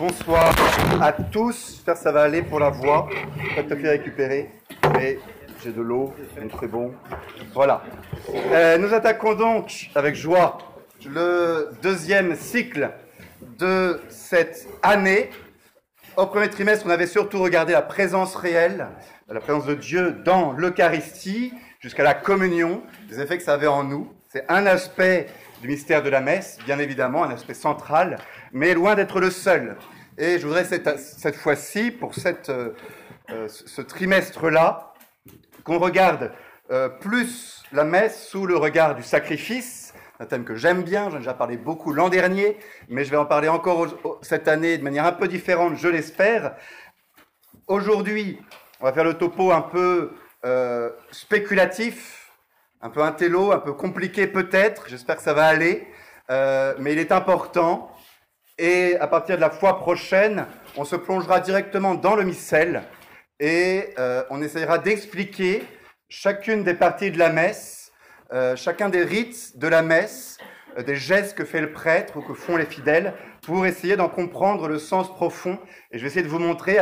Bonsoir à tous. Que ça va aller pour la voix. Pas tout à fait mais j'ai de l'eau, donc c'est bon. Voilà. Euh, nous attaquons donc avec joie le deuxième cycle de cette année. Au premier trimestre, on avait surtout regardé la présence réelle, la présence de Dieu dans l'Eucharistie, jusqu'à la communion, les effets que ça avait en nous. C'est un aspect du mystère de la messe, bien évidemment, un aspect central, mais loin d'être le seul. Et je voudrais cette, cette fois-ci, pour cette, euh, euh, ce trimestre-là, qu'on regarde euh, plus la messe sous le regard du sacrifice, un thème que j'aime bien, j'en ai déjà parlé beaucoup l'an dernier, mais je vais en parler encore cette année de manière un peu différente, je l'espère. Aujourd'hui, on va faire le topo un peu spéculatif, un peu intello, un peu compliqué peut-être, j'espère que ça va aller, euh, mais il est important. Et à partir de la fois prochaine, on se plongera directement dans le missel et euh, on essayera d'expliquer chacune des parties de la messe, euh, chacun des rites de la messe, des gestes que fait le prêtre ou que font les fidèles, pour essayer d'en comprendre le sens profond. Et je vais essayer de vous montrer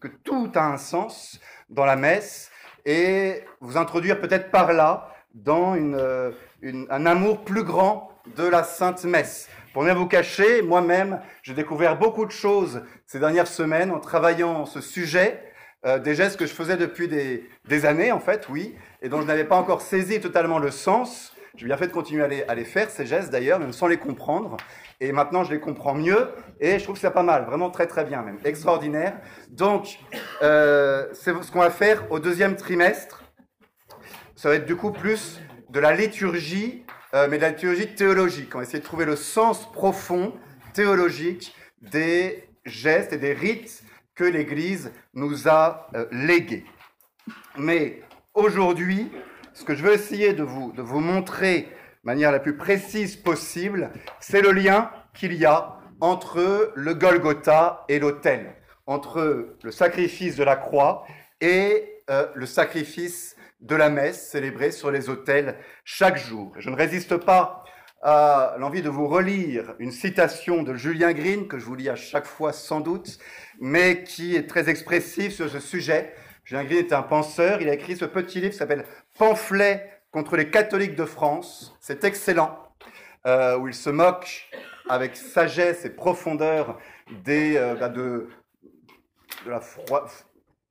que tout a un sens dans la messe et vous introduire peut-être par là dans une, un amour plus grand de la Sainte Messe. Pour ne vous cacher, moi-même, j'ai découvert beaucoup de choses ces dernières semaines en travaillant ce sujet, euh, des gestes que je faisais depuis des, années, en fait, oui, et dont je n'avais pas encore saisi totalement le sens. J'ai bien fait de continuer à les, à les faire, ces gestes d'ailleurs, même sans les comprendre. Et maintenant, je les comprends mieux, et je trouve que c'est pas mal, vraiment très très bien même, extraordinaire. Donc, euh, c'est ce qu'on va faire au deuxième trimestre. Ça va être du coup plus de la liturgie euh, mais de la théologie théologique. On va essayer de trouver le sens profond théologique des gestes et des rites que l'Église nous a euh, légués. Mais aujourd'hui, ce que je veux essayer de vous, de vous montrer de manière la plus précise possible, c'est le lien qu'il y a entre le Golgotha et l'autel, entre le sacrifice de la croix et euh, le sacrifice de la messe célébrée sur les autels chaque jour. Je ne résiste pas à l'envie de vous relire une citation de Julien Green, que je vous lis à chaque fois sans doute, mais qui est très expressive sur ce sujet. Julien Green est un penseur, il a écrit ce petit livre qui s'appelle Pamphlet contre les catholiques de France. C'est excellent, euh, où il se moque avec sagesse et profondeur des, euh, bah, de, de la froide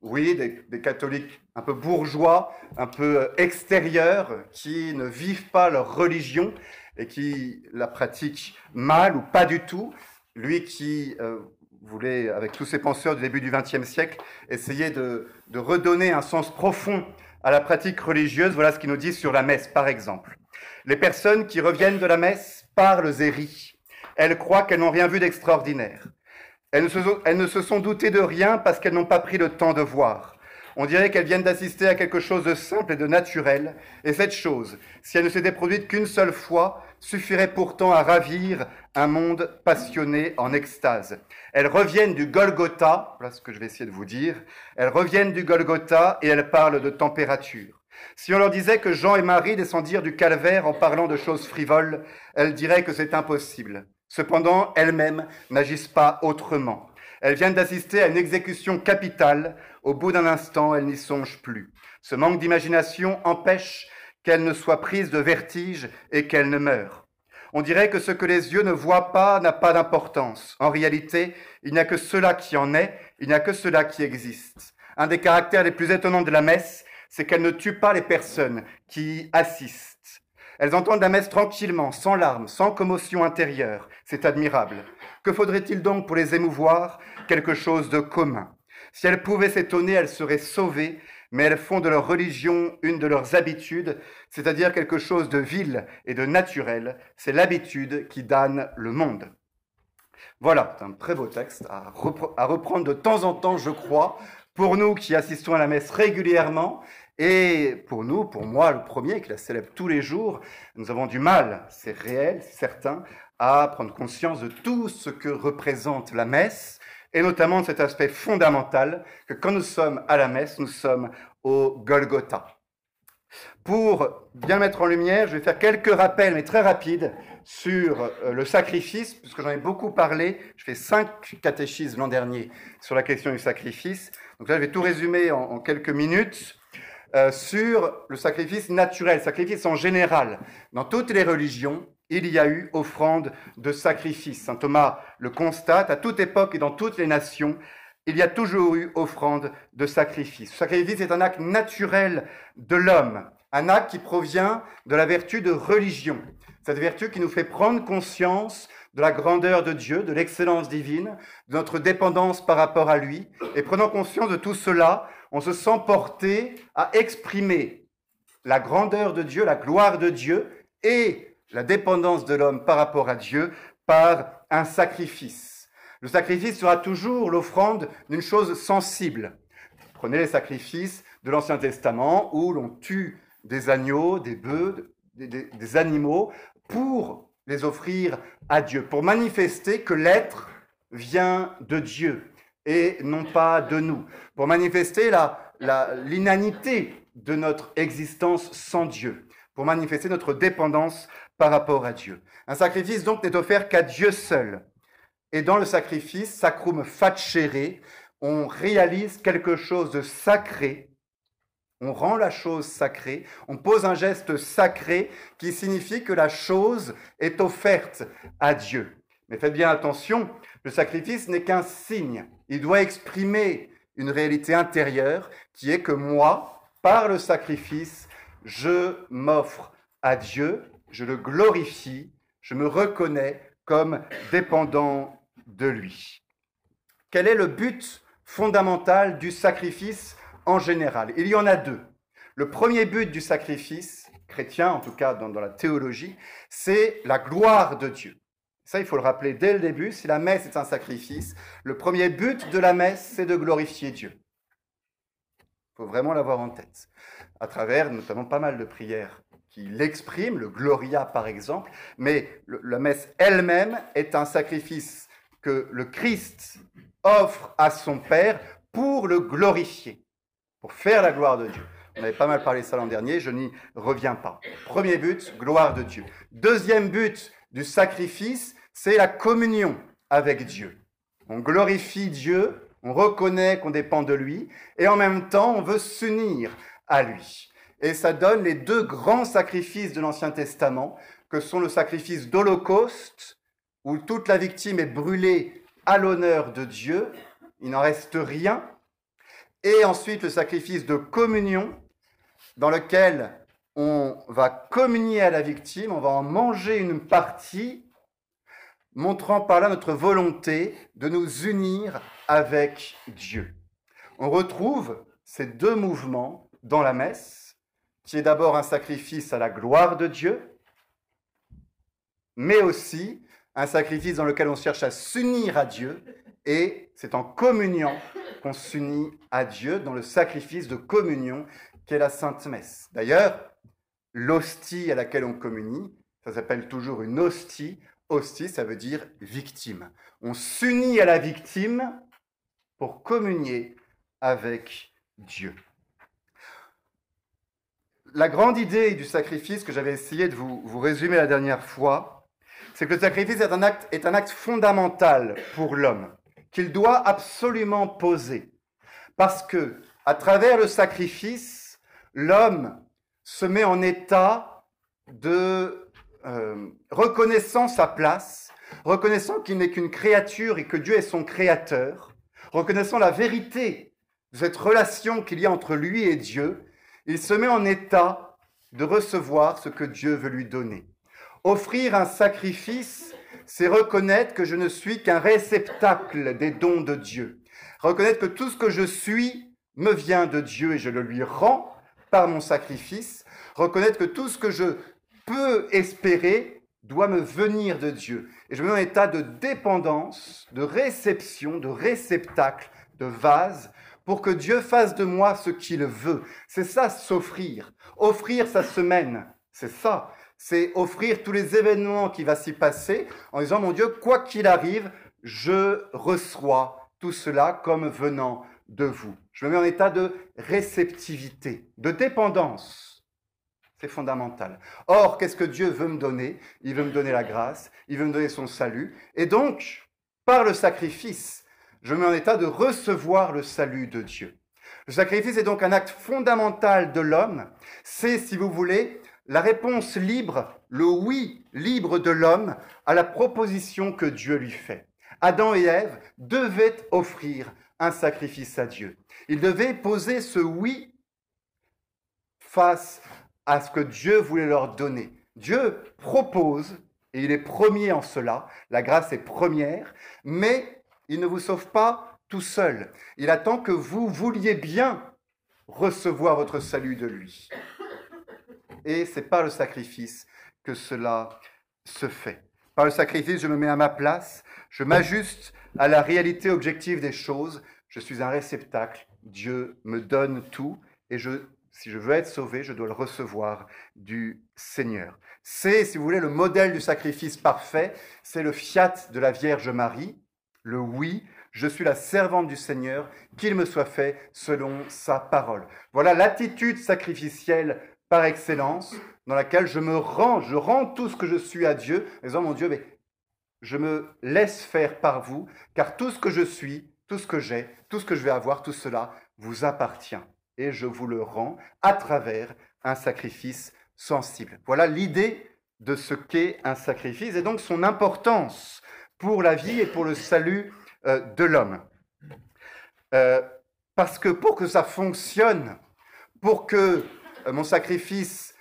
oui, des, catholiques un peu bourgeois, un peu euh, extérieurs, qui ne vivent pas leur religion et qui la pratiquent mal ou pas du tout. Lui qui euh, voulait, avec tous ses penseurs du début du XXe siècle, essayer de, de redonner un sens profond à la pratique religieuse, voilà ce qu'il nous dit sur la messe, par exemple. Les personnes qui reviennent de la messe parlent et rient. Elles croient qu'elles n'ont rien vu d'extraordinaire. Elles ne, se, sont doutées de rien parce qu'elles n'ont pas pris le temps de voir. On dirait qu'elles viennent d'assister à quelque chose de simple et de naturel, et cette chose, si elle ne s'était produite qu'une seule fois, suffirait pourtant à ravir un monde passionné en extase. Elles reviennent du Golgotha, voilà ce que je vais essayer de vous dire, elles reviennent du Golgotha et elles parlent de température. Si on leur disait que Jean et Marie descendirent du calvaire en parlant de choses frivoles, elles diraient que c'est impossible. Cependant, elles-mêmes n'agissent pas autrement. Elles viennent d'assister à une exécution capitale. Au bout d'un instant, elles n'y songent plus. Ce manque d'imagination empêche qu'elles ne soient prises de vertige et qu'elles ne meurent. On dirait que ce que les yeux ne voient pas n'a pas d'importance. En réalité, il n'y a que cela qui en est, il n'y a que cela qui existe. Un des caractères les plus étonnants de la messe, c'est qu'elle ne tue pas les personnes qui y assistent. Elles entendent la messe tranquillement, sans larmes, sans commotion intérieure. C'est admirable. Que faudrait-il donc pour les émouvoir? Quelque chose de commun. Si elles pouvaient s'étonner, elles seraient sauvées, mais elles font de leur religion une de leurs habitudes, c'est-à-dire quelque chose de vil et de naturel. C'est l'habitude qui damne le monde. Voilà, c'est un très beau texte à, à reprendre de temps en temps, je crois, pour nous qui assistons à la messe régulièrement et pour nous, pour moi le premier qui la célèbre tous les jours, nous avons du mal, c'est réel, certain, à prendre conscience de tout ce que représente la messe, et notamment de cet aspect fondamental que quand nous sommes à la messe, nous sommes au Golgotha. Pour bien mettre en lumière, je vais faire quelques rappels, mais très rapides, sur euh, le sacrifice, puisque j'en ai beaucoup parlé. Je fais cinq catéchismes l'an dernier sur la question du sacrifice. Donc là, je vais tout résumer en, quelques minutes euh, sur le sacrifice naturel, sacrifice en général. Dans toutes les religions, il y a eu offrande de sacrifice. Saint Thomas le constate, à toute époque et dans toutes les nations, il y a toujours eu offrande de sacrifice. Le sacrifice est un acte naturel de l'homme, un acte qui provient de la vertu de religion, cette vertu qui nous fait prendre conscience de la grandeur de Dieu, de l'excellence divine, de notre dépendance par rapport à lui. Et prenant conscience de tout cela, on se sent porté à exprimer la grandeur de Dieu, la gloire de Dieu et la dépendance de l'homme par rapport à Dieu par un sacrifice. Le sacrifice sera toujours l'offrande d'une chose sensible. Prenez les sacrifices de l'Ancien Testament où l'on tue des agneaux, des bœufs, des, des animaux pour les offrir à Dieu, pour manifester que l'être vient de Dieu et non pas de nous, pour manifester l'inanité de notre existence sans Dieu, pour manifester notre dépendance par rapport à Dieu. Un sacrifice donc n'est offert qu'à Dieu seul. Et dans le sacrifice, sacrum facere, on réalise quelque chose de sacré on rend la chose sacrée, on pose un geste sacré qui signifie que la chose est offerte à Dieu. Mais faites bien attention, le sacrifice n'est qu'un signe. Il doit exprimer une réalité intérieure qui est que moi, par le sacrifice, je m'offre à Dieu, je le glorifie, je me reconnais comme dépendant de lui. Quel est le but fondamental du sacrifice en général? Il y en a deux. Le premier but du sacrifice, chrétien en tout cas dans, la théologie, c'est la gloire de Dieu. Ça, il faut le rappeler dès le début, si la messe est un sacrifice, le premier but de la messe, c'est de glorifier Dieu. Il faut vraiment l'avoir en tête, à travers notamment pas mal de prières qui l'expriment, le Gloria par exemple, mais la messe elle-même est un sacrifice que le Christ offre à son Père pour le glorifier pour faire la gloire de Dieu. On avait pas mal parlé ça l'an dernier, je n'y reviens pas. Premier but, gloire de Dieu. Deuxième but du sacrifice, c'est la communion avec Dieu. On glorifie Dieu, on reconnaît qu'on dépend de lui, et en même temps, on veut s'unir à lui. Et ça donne les deux grands sacrifices de l'Ancien Testament, que sont le sacrifice d'Holocauste, où toute la victime est brûlée à l'honneur de Dieu, il n'en reste rien, et ensuite le sacrifice de communion, dans lequel on va communier à la victime, on va en manger une partie, montrant par là notre volonté de nous unir avec Dieu. On retrouve ces deux mouvements dans la messe, qui est d'abord un sacrifice à la gloire de Dieu, mais aussi un sacrifice dans lequel on cherche à s'unir à Dieu, et c'est en communion qu'on s'unit à Dieu dans le sacrifice de communion qu'est la Sainte Messe. D'ailleurs, l'hostie à laquelle on communie, ça s'appelle toujours une hostie. Hostie, ça veut dire victime. On s'unit à la victime pour communier avec Dieu. La grande idée du sacrifice que j'avais essayé de vous, résumer la dernière fois, c'est que le sacrifice est un acte, est un acte fondamental pour l'homme qu'il doit absolument poser. Parce que, à travers le sacrifice, l'homme se met en état de euh, reconnaissant sa place, reconnaissant qu'il n'est qu'une créature et que Dieu est son créateur, reconnaissant la vérité de cette relation qu'il y a entre lui et Dieu, il se met en état de recevoir ce que Dieu veut lui donner. Offrir un sacrifice, c'est reconnaître que je ne suis qu'un réceptacle des dons de Dieu. Reconnaître que tout ce que je suis me vient de Dieu et je le lui rends par mon sacrifice. Reconnaître que tout ce que je peux espérer doit me venir de Dieu. Et je me mets en état de dépendance, de réception, de réceptacle, de vase, pour que Dieu fasse de moi ce qu'il veut. C'est ça, s'offrir. Offrir sa semaine. C'est ça c'est offrir tous les événements qui va s'y passer en disant, mon Dieu, quoi qu'il arrive, je reçois tout cela comme venant de vous. Je me mets en état de réceptivité, de dépendance. C'est fondamental. Or, qu'est-ce que Dieu veut me donner? Il veut me donner la grâce, il veut me donner son salut. Et donc, par le sacrifice, je me mets en état de recevoir le salut de Dieu. Le sacrifice est donc un acte fondamental de l'homme. C'est, si vous voulez, la réponse libre, le oui libre de l'homme à la proposition que Dieu lui fait. Adam et Ève devaient offrir un sacrifice à Dieu. Ils devaient poser ce oui face à ce que Dieu voulait leur donner. Dieu propose, et il est premier en cela, la grâce est première, mais il ne vous sauve pas tout seul. Il attend que vous vouliez bien recevoir votre salut de lui. Et c'est par le sacrifice que cela se fait. Par le sacrifice, je me mets à ma place, je m'ajuste à la réalité objective des choses, je suis un réceptacle, Dieu me donne tout, et je, si je veux être sauvé, je dois le recevoir du Seigneur. C'est, si vous voulez, le modèle du sacrifice parfait, c'est le fiat de la Vierge Marie, le oui, je suis la servante du Seigneur, qu'il me soit fait selon sa parole. Voilà l'attitude sacrificielle par excellence dans laquelle je me rends, je rends tout ce que je suis à Dieu, en disant, mon Dieu, mais je me laisse faire par vous, car tout ce que je suis, tout ce que j'ai, tout ce que je vais avoir, tout cela vous appartient. Et je vous le rends à travers un sacrifice sensible. Voilà l'idée de ce qu'est un sacrifice et donc son importance pour la vie et pour le salut euh, de l'homme. Euh, parce que pour que ça fonctionne, pour que euh, mon sacrifice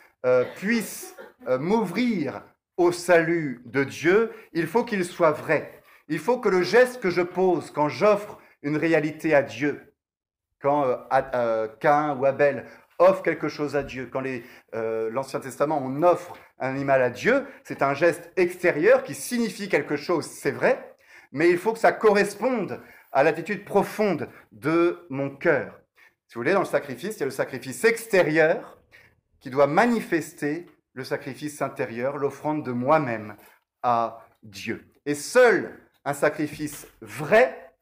puisse m'ouvrir au salut de Dieu, il faut qu'il soit vrai. Il faut que le geste que je pose quand j'offre une réalité à Dieu, quand Cain ou Abel offrent quelque chose à Dieu, quand l'Ancien Testament on offre un animal à Dieu, c'est un geste extérieur qui signifie quelque chose, c'est vrai, mais il faut que ça corresponde à l'attitude profonde de mon cœur. Si vous voulez, dans le sacrifice, il y a le sacrifice extérieur qui doit manifester le sacrifice intérieur, l'offrande de moi-même à Dieu. Et seul un sacrifice vrai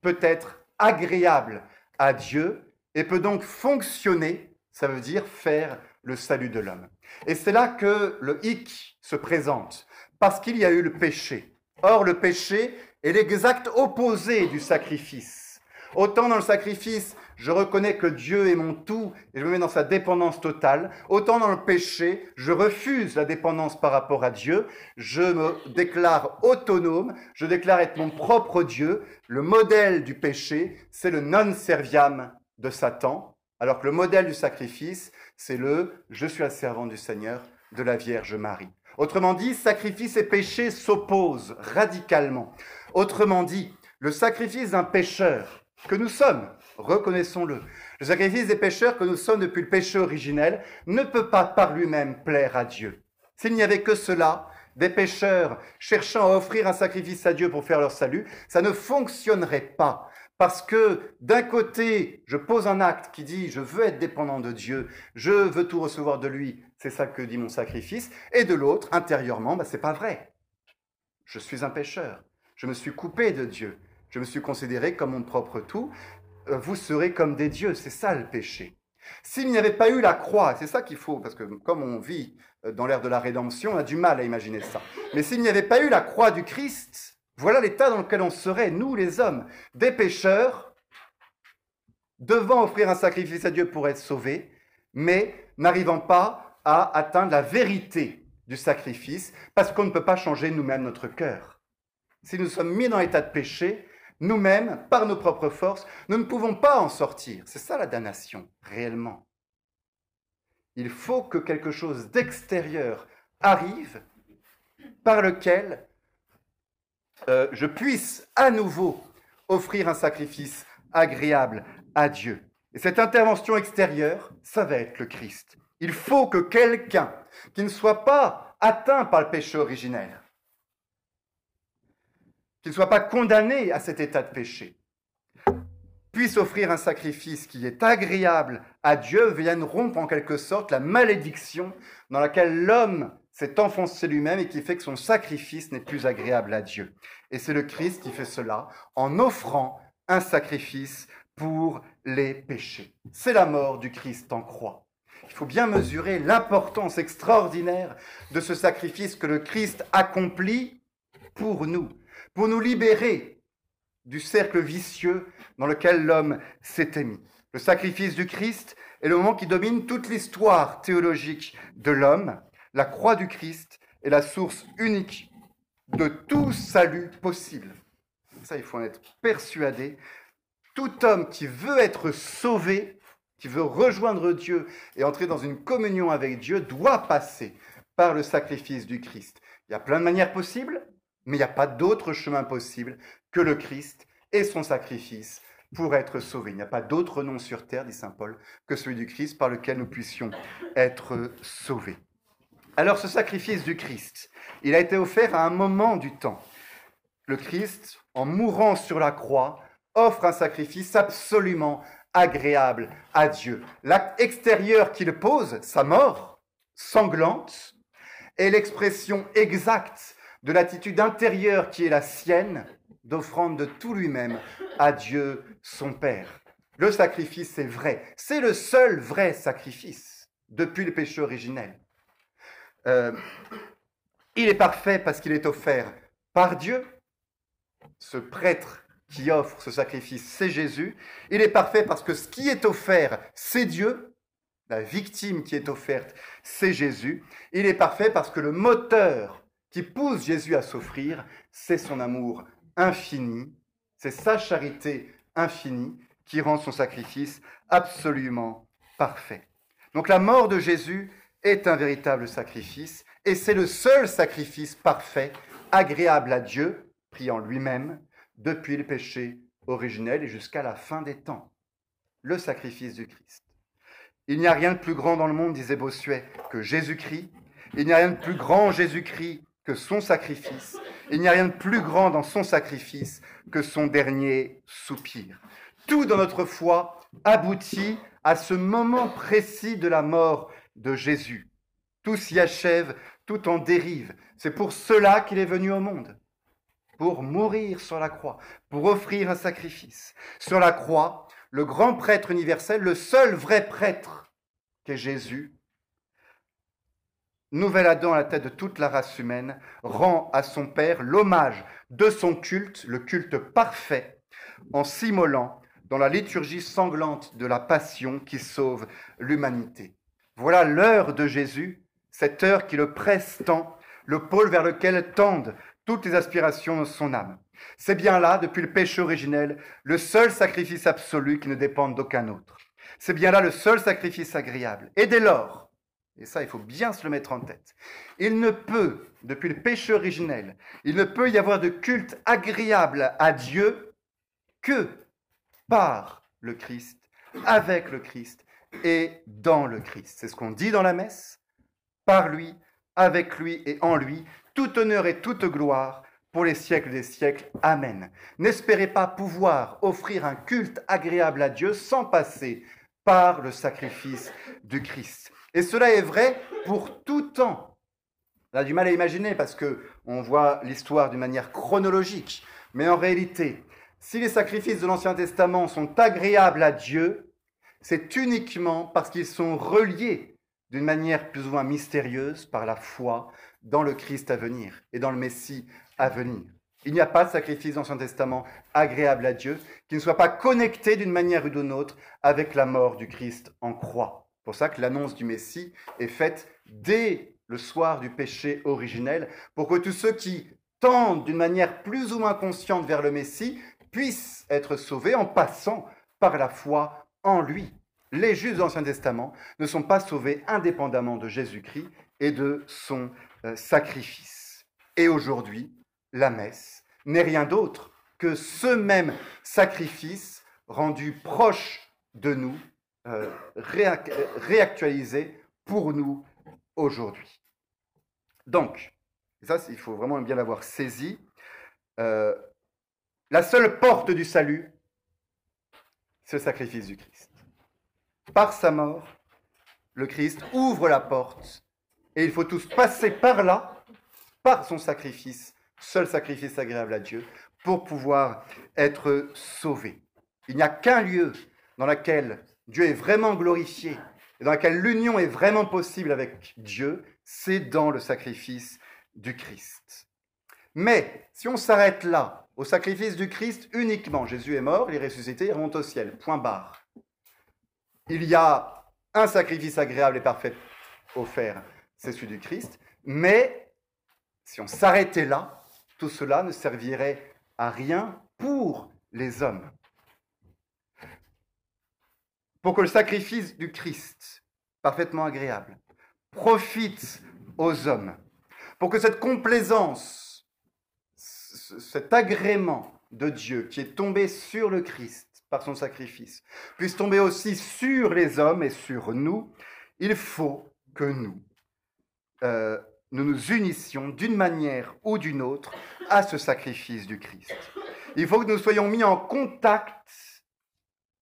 peut être agréable à Dieu et peut donc fonctionner, ça veut dire faire le salut de l'homme. Et c'est là que le hic se présente, parce qu'il y a eu le péché. Or, le péché est l'exact opposé du sacrifice. Autant dans le sacrifice, je reconnais que Dieu est mon tout et je me mets dans sa dépendance totale. Autant dans le péché, je refuse la dépendance par rapport à Dieu. Je me déclare autonome, je déclare être mon propre Dieu. Le modèle du péché, c'est le non serviam de Satan, alors que le modèle du sacrifice, c'est le je suis la servante du Seigneur de la Vierge Marie. Autrement dit, sacrifice et péché s'opposent radicalement. Autrement dit, le sacrifice d'un pécheur que nous sommes, reconnaissons-le. Le sacrifice des pécheurs que nous sommes depuis le péché originel ne peut pas par lui-même plaire à Dieu. S'il n'y avait que cela, des pécheurs cherchant à offrir un sacrifice à Dieu pour faire leur salut, ça ne fonctionnerait pas. Parce que d'un côté, je pose un acte qui dit je veux être dépendant de Dieu, je veux tout recevoir de lui, c'est ça que dit mon sacrifice, et de l'autre, intérieurement, bah, c'est pas vrai. Je suis un pécheur, je me suis coupé de Dieu, je me suis considéré comme mon propre tout, vous serez comme des dieux. C'est ça le péché. S'il n'y avait pas eu la croix, c'est ça qu'il faut, parce que comme on vit euh, dans l'ère de la rédemption, on a du mal à imaginer ça. Mais s'il n'y avait pas eu la croix du Christ, voilà l'état dans lequel on serait, nous les hommes, des pécheurs, devant offrir un sacrifice à Dieu pour être sauvés, mais n'arrivant pas à atteindre la vérité du sacrifice, parce qu'on ne peut pas changer nous-mêmes notre cœur. Si nous sommes mis dans l'état de péché, nous-mêmes, par nos propres forces, nous ne pouvons pas en sortir. C'est ça la damnation, réellement. Il faut que quelque chose d'extérieur arrive par lequel euh, je puisse à nouveau offrir un sacrifice agréable à Dieu. Et cette intervention extérieure, ça va être le Christ. Il faut que quelqu'un qui ne soit pas atteint par le péché originel, qu'il ne soit pas condamné à cet état de péché, puisse offrir un sacrifice qui est agréable à Dieu, vienne rompre en quelque sorte la malédiction dans laquelle l'homme s'est enfoncé lui-même et qui fait que son sacrifice n'est plus agréable à Dieu. Et c'est le Christ qui fait cela en offrant un sacrifice pour les péchés. C'est la mort du Christ en croix. il faut bien mesurer l'importance extraordinaire de ce sacrifice que le Christ accomplit pour nous, pour nous libérer du cercle vicieux dans lequel l'homme s'était mis. Le sacrifice du Christ est le moment qui domine toute l'histoire théologique de l'homme. La croix du Christ est la source unique de tout salut possible. Ça, il faut en être persuadé. Tout homme qui veut être sauvé, qui veut rejoindre Dieu et entrer dans une communion avec Dieu, doit passer par le sacrifice du Christ. Il y a plein de manières possibles, mais il n'y a pas d'autre chemin possible que le Christ et son sacrifice pour être sauvé. Il n'y a pas d'autre nom sur terre, dit Saint Paul, que celui du Christ par lequel nous puissions être sauvés. Alors ce sacrifice du Christ, il a été offert à un moment du temps. Le Christ, en mourant sur la croix, offre un sacrifice absolument agréable à Dieu. L'acte extérieur qu'il pose, sa mort, sanglante, est l'expression exacte de l'attitude intérieure qui est la sienne, d'offrande de tout lui-même à Dieu son Père. Le sacrifice est vrai. C'est le seul vrai sacrifice depuis le péché originel. Euh, il est parfait parce qu'il est offert par Dieu. Ce prêtre qui offre ce sacrifice, c'est Jésus. Il est parfait parce que ce qui est offert, c'est Dieu. La victime qui est offerte, c'est Jésus. Il est parfait parce que le moteur qui pousse Jésus à s'offrir, c'est son amour infini, c'est sa charité infinie qui rend son sacrifice absolument parfait. Donc la mort de Jésus est un véritable sacrifice et c'est le seul sacrifice parfait, agréable à Dieu, pris en lui-même, depuis le péché originel et jusqu'à la fin des temps. Le sacrifice du Christ. Il n'y a rien de plus grand dans le monde, disait Bossuet, que Jésus-Christ. Il n'y a rien de plus grand Jésus-Christ que son sacrifice. Il n'y a rien de plus grand dans son sacrifice que son dernier soupir. Tout dans notre foi aboutit à ce moment précis de la mort de Jésus. Tout s'y achève, tout en dérive. C'est pour cela qu'il est venu au monde, pour mourir sur la croix, pour offrir un sacrifice. Sur la croix, le grand prêtre universel, le seul vrai prêtre qu'est Jésus, nouvel Adam à la tête de toute la race humaine, rend à son Père l'hommage de son culte, le culte parfait, en s'immolant dans la liturgie sanglante de la passion qui sauve l'humanité. Voilà l'heure de Jésus, cette heure qui le presse tant, le pôle vers lequel tendent toutes les aspirations de son âme. C'est bien là, depuis le péché originel, le seul sacrifice absolu qui ne dépend d'aucun autre. C'est bien là le seul sacrifice agréable. Et dès lors, et ça il faut bien se le mettre en tête, il ne peut, depuis le péché originel, il ne peut y avoir de culte agréable à Dieu que par le Christ, avec le Christ et dans le Christ. C'est ce qu'on dit dans la messe. Par lui, avec lui et en lui, tout honneur et toute gloire pour les siècles des siècles. Amen. N'espérez pas pouvoir offrir un culte agréable à Dieu sans passer par le sacrifice du Christ. Et cela est vrai pour tout temps. On a du mal à imaginer parce que on voit l'histoire d'une manière chronologique, mais en réalité, si les sacrifices de l'Ancien Testament sont agréables à Dieu, c'est uniquement parce qu'ils sont reliés d'une manière plus ou moins mystérieuse par la foi dans le Christ à venir et dans le Messie à venir. Il n'y a pas de sacrifice dans l'Ancien Testament agréable à Dieu qui ne soit pas connecté d'une manière ou d'une autre avec la mort du Christ en croix. Pour ça que l'annonce du Messie est faite dès le soir du péché originel, pour que tous ceux qui tendent d'une manière plus ou moins consciente vers le Messie puissent être sauvés en passant par la foi en lui. Les justes de l'Ancien Testament ne sont pas sauvés indépendamment de Jésus-Christ et de son euh, sacrifice. Et aujourd'hui, la messe n'est rien d'autre que ce même sacrifice rendu proche de nous, euh, réactualisé pour nous aujourd'hui. Donc, ça, il faut vraiment bien l'avoir saisi. Euh, la seule porte du salut, c'est le sacrifice du Christ. Par sa mort, le Christ ouvre la porte et il faut tous passer par là, par son sacrifice, seul sacrifice agréable à Dieu, pour pouvoir être sauvés. Il n'y a qu'un lieu dans lequel Dieu est vraiment glorifié, et dans laquelle l'union est vraiment possible avec Dieu, c'est dans le sacrifice du Christ. Mais si on s'arrête là, au sacrifice du Christ uniquement, Jésus est mort, il est ressuscité, il remonte au ciel, point barre. Il y a un sacrifice agréable et parfait offert, c'est celui du Christ, mais si on s'arrêtait là, tout cela ne servirait à rien pour les hommes. Pour que le sacrifice du Christ, parfaitement agréable, profite aux hommes, pour que cette complaisance, cet agrément de Dieu qui est tombé sur le Christ par son sacrifice, puisse tomber aussi sur les hommes et sur nous, il faut que nous, euh, nous nous unissions d'une manière ou d'une autre à ce sacrifice du Christ. Il faut que nous soyons mis en contact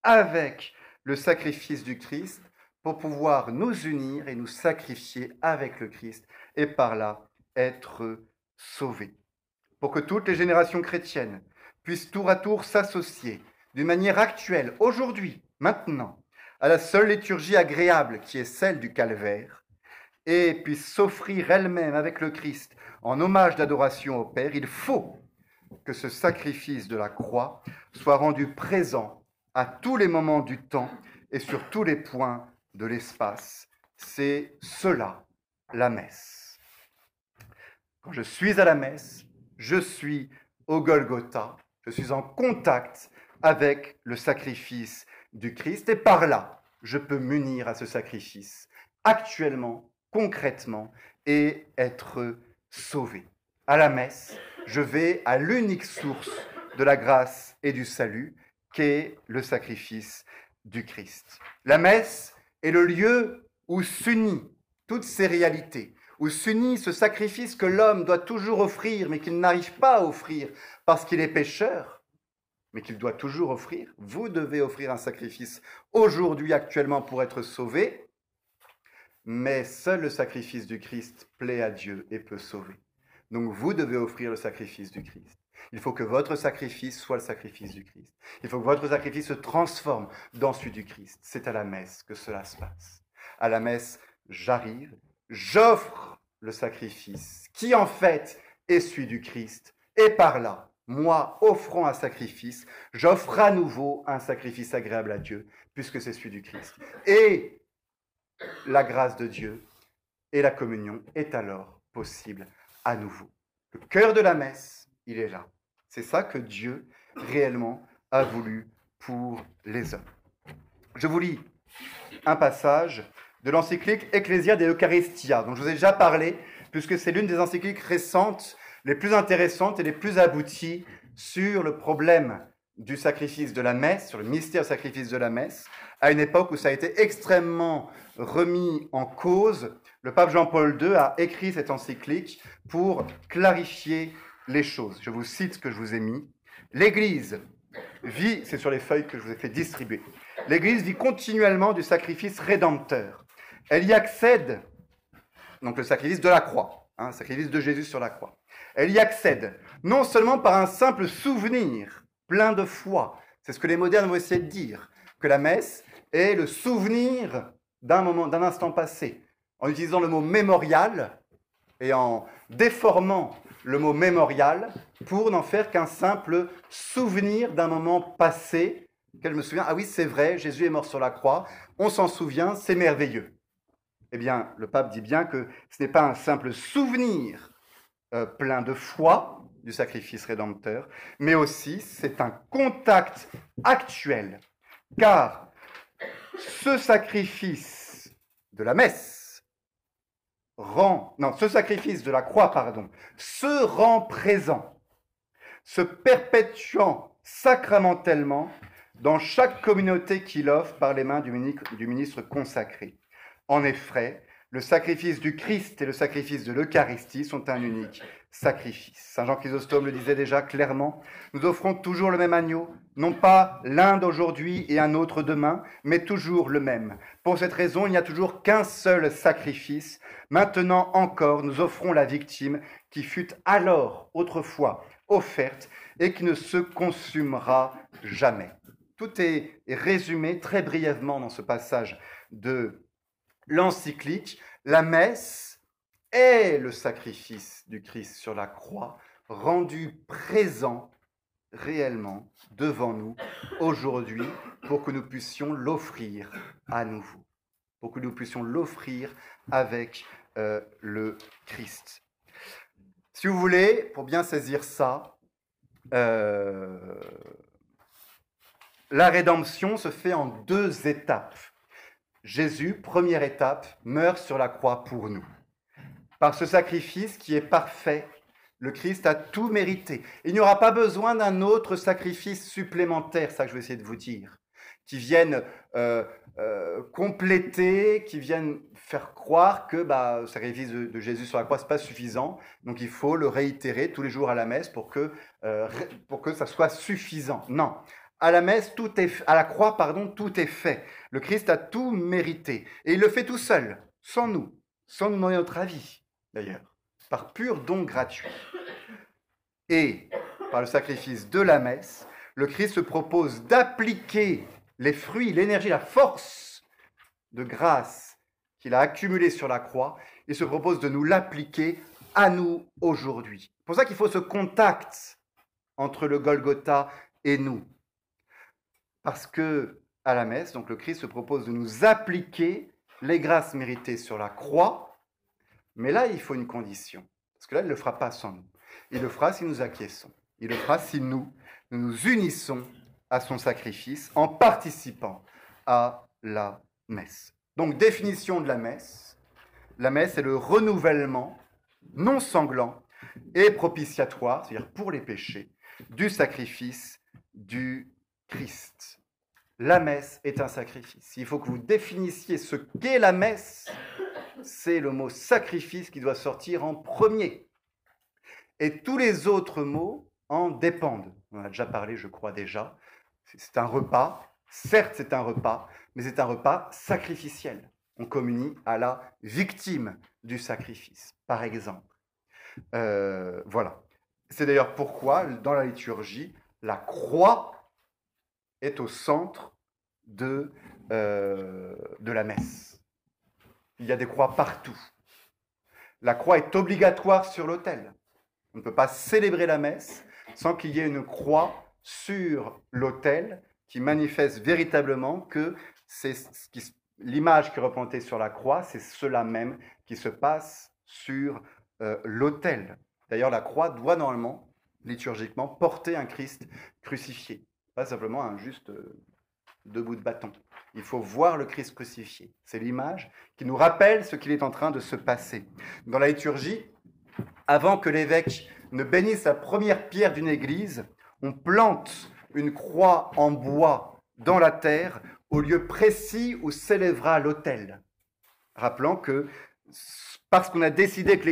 avec le sacrifice du Christ pour pouvoir nous unir et nous sacrifier avec le Christ et par là être sauvés. Pour que toutes les générations chrétiennes puissent tour à tour s'associer d'une manière actuelle, aujourd'hui, maintenant, à la seule liturgie agréable qui est celle du calvaire, et puissent s'offrir elles-mêmes avec le Christ en hommage d'adoration au Père, il faut que ce sacrifice de la croix soit rendu présent à tous les moments du temps et sur tous les points de l'espace. C'est cela, la messe. Quand je suis à la messe, je suis au Golgotha, je suis en contact avec le sacrifice du Christ et par là, je peux m'unir à ce sacrifice actuellement, concrètement, et être sauvé. À la messe, je vais à l'unique source de la grâce et du salut, qu'est le sacrifice du Christ. La messe est le lieu où s'unit toutes ces réalités, où s'unit ce sacrifice que l'homme doit toujours offrir, mais qu'il n'arrive pas à offrir parce qu'il est pécheur, mais qu'il doit toujours offrir. Vous devez offrir un sacrifice aujourd'hui, actuellement, pour être sauvé, mais seul le sacrifice du Christ plaît à Dieu et peut sauver. Donc vous devez offrir le sacrifice du Christ. Il faut que votre sacrifice soit le sacrifice du Christ. Il faut que votre sacrifice se transforme dans celui du Christ. C'est à la messe que cela se passe. À la messe, j'arrive, j'offre le sacrifice qui en fait est celui du Christ. Et par là, moi, offrant un sacrifice, j'offre à nouveau un sacrifice agréable à Dieu, puisque c'est celui du Christ. Et la grâce de Dieu et la communion est alors possible à nouveau. Le cœur de la messe, il est là. C'est ça que Dieu réellement a voulu pour les hommes. Je vous lis un passage de l'encyclique Ecclesia de Eucharistia, dont je vous ai déjà parlé, puisque c'est l'une des encycliques récentes, les plus intéressantes et les plus abouties sur le problème du sacrifice de la messe, sur le mystère sacrifice de la messe, à une époque où ça a été extrêmement remis en cause. Le pape Jean-Paul II a écrit cette encyclique pour clarifier les choses. Je vous cite ce que je vous ai mis. L'Église vit, c'est sur les feuilles que je vous ai fait distribuer, l'Église vit continuellement du sacrifice rédempteur. Elle y accède, donc le sacrifice de la croix, hein, sacrifice de Jésus sur la croix. Elle y accède non seulement par un simple souvenir plein de foi, c'est ce que les modernes vont essayer de dire, que la messe est le souvenir d'un moment, d'un instant passé, en utilisant le mot mémorial et en déformant le mot mémorial pour n'en faire qu'un simple souvenir d'un moment passé, qu'elle me souviens, ah oui, c'est vrai, Jésus est mort sur la croix, on s'en souvient, c'est merveilleux. Eh bien, le pape dit bien que ce n'est pas un simple souvenir euh, plein de foi du sacrifice rédempteur, mais aussi c'est un contact actuel, car ce sacrifice de la messe, rend, non, ce sacrifice de la croix, pardon, se rend présent, se perpétuant sacramentellement dans chaque communauté qu'il offre par les mains du ministre, du ministre consacré. En effet, le sacrifice du Christ et le sacrifice de l'Eucharistie sont un unique sacrifice. Saint Jean Chrysostome le disait déjà clairement, nous offrons toujours le même agneau, non pas l'un d'aujourd'hui et un autre demain, mais toujours le même. Pour cette raison, il n'y a toujours qu'un seul sacrifice. Maintenant encore, nous offrons la victime qui fut alors, autrefois, offerte et qui ne se consumera jamais. Tout est résumé très brièvement dans ce passage de l'encyclique, la messe est le sacrifice du Christ sur la croix, rendu présent réellement devant nous aujourd'hui pour que nous puissions l'offrir à nouveau, pour que nous puissions l'offrir avec euh, le Christ. Si vous voulez, pour bien saisir ça, euh, la rédemption se fait en deux étapes. Jésus, première étape, meurt sur la croix pour nous. Par ce sacrifice qui est parfait, le Christ a tout mérité. Il n'y aura pas besoin d'un autre sacrifice supplémentaire, ça que je vais essayer de vous dire, qui vienne euh, euh, compléter, qui vienne faire croire que bah, le sacrifice de, Jésus sur la croix, ce n'est pas suffisant. Donc il faut le réitérer tous les jours à la messe pour que, euh, pour que ça soit suffisant. Non, à la messe, tout est, à la croix, pardon, tout est fait. Le Christ a tout mérité. Et il le fait tout seul, sans nous, sans nous demander notre avis, d'ailleurs, par pur don gratuit. Et par le sacrifice de la messe, le Christ se propose d'appliquer les fruits, l'énergie, la force de grâce qu'il a accumulée sur la croix. Il se propose de nous l'appliquer à nous aujourd'hui. C'est pour ça qu'il faut ce contact entre le Golgotha et nous. Parce que à la messe, donc le Christ se propose de nous appliquer les grâces méritées sur la croix, mais là il faut une condition, parce que là il ne le fera pas sans nous. Il le fera si nous acquiesçons. Il le fera si nous, nous nous unissons à son sacrifice en participant à la messe. Donc définition de la messe. La messe est le renouvellement non sanglant et propitiatoire, c'est-à-dire pour les péchés, du sacrifice du Christ. La messe est un sacrifice. Il faut que vous définissiez ce qu'est la messe. C'est le mot sacrifice qui doit sortir en premier. Et tous les autres mots en dépendent. On a déjà parlé, je crois déjà. C'est un repas. Certes, c'est un repas, mais c'est un repas sacrificiel. On communie à la victime du sacrifice, par exemple. Euh, voilà. C'est d'ailleurs pourquoi, dans la liturgie, la croix est au centre de, euh, de la messe. Il y a des croix partout. La croix est obligatoire sur l'autel. On ne peut pas célébrer la messe sans qu'il y ait une croix sur l'autel qui manifeste véritablement que c'est l'image qui est représentée sur la croix, c'est cela même qui se passe sur euh, l'autel. D'ailleurs, la croix doit normalement, liturgiquement, porter un Christ crucifié pas simplement un juste euh, deux bouts de bâton. Il faut voir le Christ crucifié. C'est l'image qui nous rappelle ce qu'il est en train de se passer. Dans la liturgie, avant que l'évêque ne bénisse la première pierre d'une église, on plante une croix en bois dans la terre au lieu précis où s'élèvera l'autel. Rappelant que parce qu'on a décidé que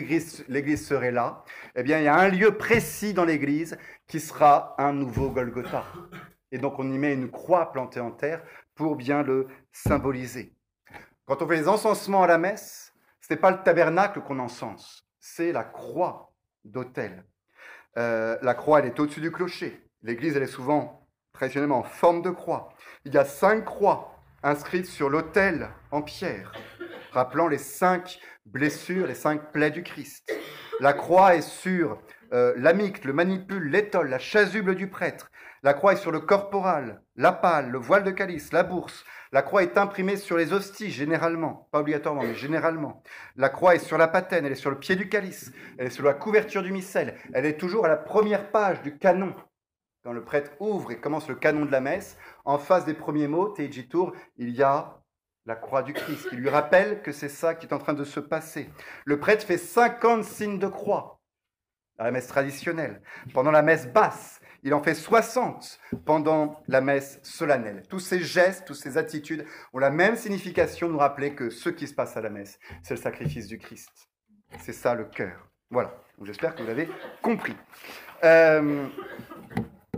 l'église serait là, eh bien, il y a un lieu précis dans l'église qui sera un nouveau Golgotha. Et donc, on y met une croix plantée en terre pour bien le symboliser. Quand on fait les encensements à la messe, ce n'est pas le tabernacle qu'on encense, c'est la croix d'autel. Euh, la croix, elle est au-dessus du clocher. L'église, elle est souvent traditionnellement en forme de croix. Il y a cinq croix inscrites sur l'autel en pierre, rappelant les cinq blessures, les cinq plaies du Christ. La croix est sur euh, l'amicte, le manipule, l'étole, la chasuble du prêtre. La croix est sur le corporal, la pâle, le voile de calice, la bourse. La croix est imprimée sur les hosties, généralement, pas obligatoirement, mais généralement. La croix est sur la patène, elle est sur le pied du calice, elle est sur la couverture du missel, elle est toujours à la première page du canon. Quand le prêtre ouvre et commence le canon de la messe, en face des premiers mots, Tour, il y a la croix du Christ, qui lui rappelle que c'est ça qui est en train de se passer. Le prêtre fait 50 signes de croix dans la messe traditionnelle. Pendant la messe basse, il en fait 60 pendant la messe solennelle. Tous ces gestes, toutes ces attitudes ont la même signification, nous rappeler que ce qui se passe à la messe, c'est le sacrifice du Christ. C'est ça le cœur. Voilà, j'espère que vous l'avez compris. Euh,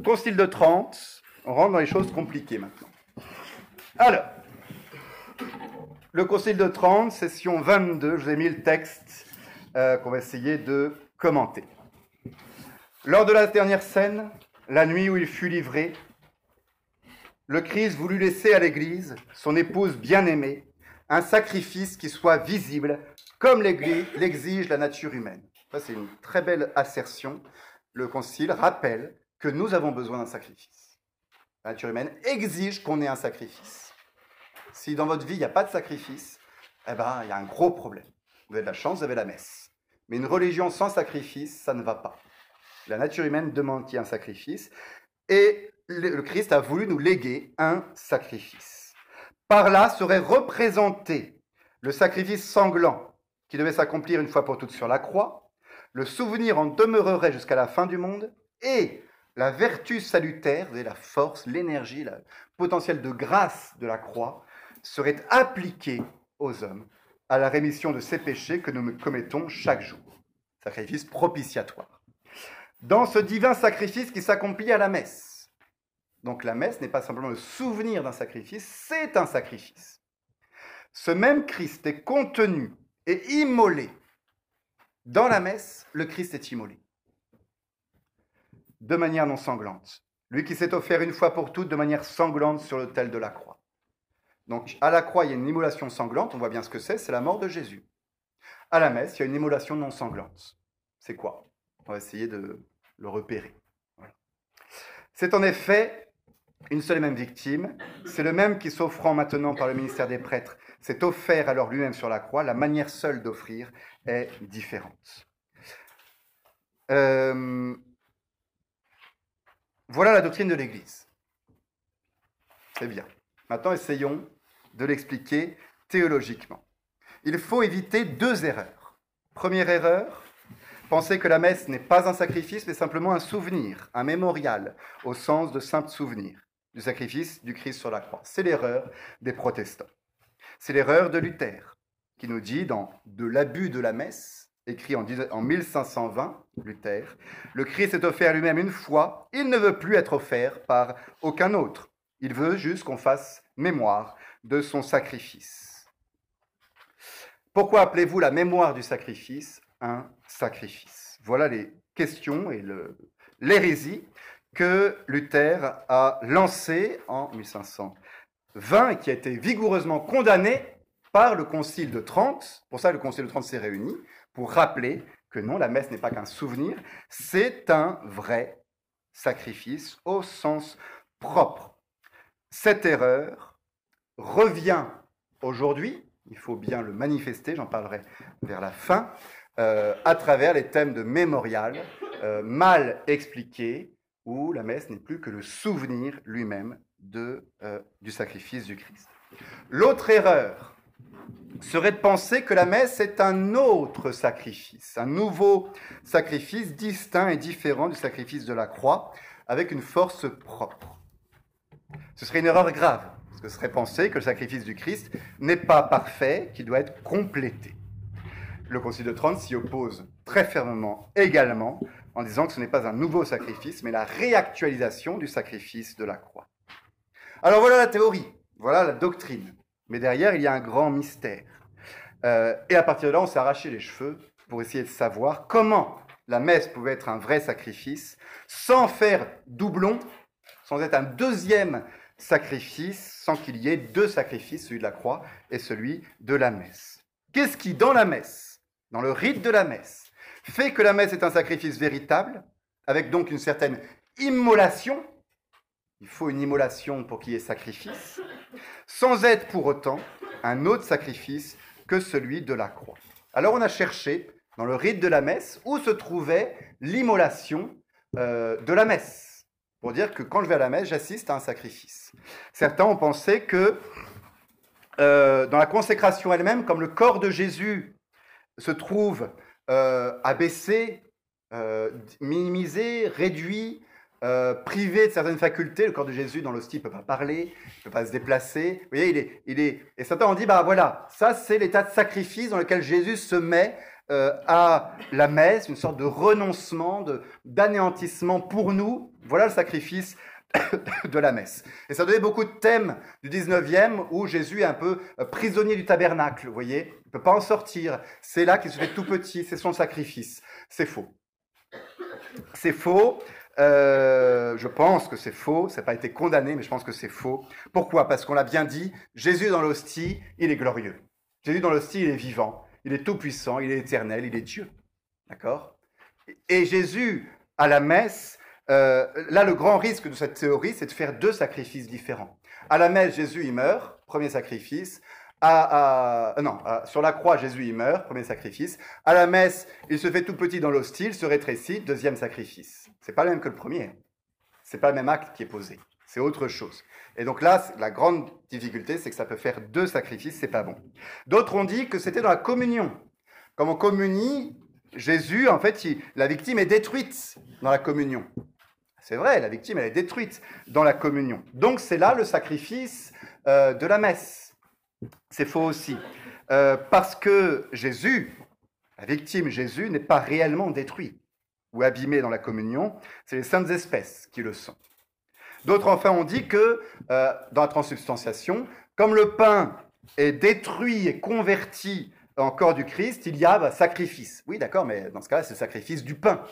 Concile de Trente, on rentre dans les choses compliquées maintenant. Alors, le Concile de Trente, session 22, je vous ai mis le texte euh, qu'on va essayer de commenter. Lors de la dernière scène, la nuit où il fut livré, le Christ voulut laisser à l'Église, son épouse bien-aimée, un sacrifice qui soit visible, comme l'exige la nature humaine. c'est une très belle assertion. Le Concile rappelle que nous avons besoin d'un sacrifice. La nature humaine exige qu'on ait un sacrifice. Si dans votre vie, il n'y a pas de sacrifice, eh ben, il y a un gros problème. Vous avez de la chance, vous avez la messe. Mais une religion sans sacrifice, ça ne va pas. La nature humaine demande qu'il y ait un sacrifice. Et le Christ a voulu nous léguer un sacrifice. Par là serait représenté le sacrifice sanglant qui devait s'accomplir une fois pour toutes sur la croix. Le souvenir en demeurerait jusqu'à la fin du monde. Et la vertu salutaire, la force, l'énergie, le potentiel de grâce de la croix serait appliquée aux hommes à la rémission de ces péchés que nous commettons chaque jour. Sacrifice propitiatoire. Dans ce divin sacrifice qui s'accomplit à la messe. Donc la messe n'est pas simplement le souvenir d'un sacrifice, c'est un sacrifice. Ce même Christ est contenu et immolé. Dans la messe, le Christ est immolé. De manière non sanglante. Lui qui s'est offert une fois pour toutes de manière sanglante sur l'autel de la croix. Donc à la croix, il y a une immolation sanglante, on voit bien ce que c'est, c'est la mort de Jésus. À la messe, il y a une immolation non sanglante. C'est quoi? On va essayer de le repérer. C'est en effet une seule et même victime. C'est le même qui, s'offrant maintenant par le ministère des prêtres, s'est offert alors lui-même sur la croix. La manière seule d'offrir est différente. Euh, voilà la doctrine de l'Église. C'est bien. Maintenant, essayons de l'expliquer théologiquement. Il faut éviter deux erreurs. Première erreur, penser que la messe n'est pas un sacrifice, mais simplement un souvenir, un mémorial, au sens de simple souvenir du sacrifice du Christ sur la croix. C'est l'erreur des protestants. C'est l'erreur de Luther, qui nous dit dans De l'abus de la messe, écrit en 1520, Luther, le Christ est offert lui-même une fois, il ne veut plus être offert par aucun autre. Il veut juste qu'on fasse mémoire de son sacrifice. Pourquoi appelez-vous la mémoire du sacrifice un sacrifice Voilà les questions et l'hérésie que Luther a lancée en 1520 et qui a été vigoureusement condamnée par le Concile de Trente. Pour ça, le Concile de Trente s'est réuni pour rappeler que non, la messe n'est pas qu'un souvenir, c'est un vrai sacrifice au sens propre. Cette erreur revient aujourd'hui, il faut bien le manifester, j'en parlerai vers la fin, euh, à travers les thèmes de mémorial euh, mal expliqués, où la messe n'est plus que le souvenir lui-même euh, du sacrifice du Christ. L'autre erreur serait de penser que la messe est un autre sacrifice, un nouveau sacrifice distinct et différent du sacrifice de la croix, avec une force propre. Ce serait une erreur grave. Ce serait penser que le sacrifice du Christ n'est pas parfait, qu'il doit être complété. Le Concile de Trente s'y oppose très fermement également, en disant que ce n'est pas un nouveau sacrifice, mais la réactualisation du sacrifice de la croix. Alors voilà la théorie, voilà la doctrine. Mais derrière, il y a un grand mystère. Euh, et à partir de là, on s'est arraché les cheveux pour essayer de savoir comment la messe pouvait être un vrai sacrifice, sans faire doublon, sans être un deuxième sacrifice sans qu'il y ait deux sacrifices, celui de la croix et celui de la messe. Qu'est-ce qui, dans la messe, dans le rite de la messe, fait que la messe est un sacrifice véritable, avec donc une certaine immolation Il faut une immolation pour qu'il y ait sacrifice, sans être pour autant un autre sacrifice que celui de la croix. Alors on a cherché dans le rite de la messe où se trouvait l'immolation euh, de la messe pour dire que quand je vais à la messe, j'assiste à un sacrifice. Certains ont pensé que euh, dans la consécration elle-même, comme le corps de Jésus se trouve euh, abaissé, euh, minimisé, réduit, privé de certaines facultés, le corps de Jésus dans l'hostie ne peut pas parler, ne peut pas se déplacer. Vous voyez, il est, il est... Et certains ont dit, bah voilà, ça c'est l'état de sacrifice dans lequel Jésus se met euh, à la messe, une sorte de renoncement, d'anéantissement pour nous. Voilà le sacrifice de la messe. Et ça donnait beaucoup de thèmes du 19e où Jésus est un peu euh, prisonnier du tabernacle, vous voyez Il ne peut pas en sortir. C'est là qu'il se fait tout petit, c'est son sacrifice. C'est faux. C'est faux. Euh, je pense que c'est faux, ça n'a pas été condamné, mais je pense que c'est faux. Pourquoi? Parce qu'on l'a bien dit, Jésus dans l'hostie, il est glorieux. Jésus dans l'hostie, il est vivant, il est tout-puissant, il est éternel, il est Dieu. D'accord? Et Jésus, à la messe, euh, là, le grand risque de cette théorie, c'est de faire deux sacrifices différents. À la messe, Jésus, il meurt, premier sacrifice. À, non, sur la croix, Jésus, il meurt, premier sacrifice. À la messe, il se fait tout petit dans l'hostile, se rétrécit, deuxième sacrifice. C'est pas le même que le premier. C'est pas le même acte qui est posé. C'est autre chose. Et donc là, la grande difficulté, c'est que ça peut faire deux sacrifices, c'est pas bon. D'autres ont dit que c'était dans la communion. Comme on communie, Jésus, en fait, la victime est détruite dans la communion. C'est vrai, la victime, elle est détruite dans la communion. Donc c'est là le sacrifice euh, de la messe. C'est faux aussi. Euh, parce que Jésus, la victime Jésus, n'est pas réellement détruit ou abîmé dans la communion, c'est les saintes espèces qui le sont. D'autres enfin ont dit que euh, dans la transubstantiation, comme le pain est détruit et converti en corps du Christ, il y a bah, sacrifice. Oui, d'accord, mais dans ce cas-là, c'est le sacrifice du pain.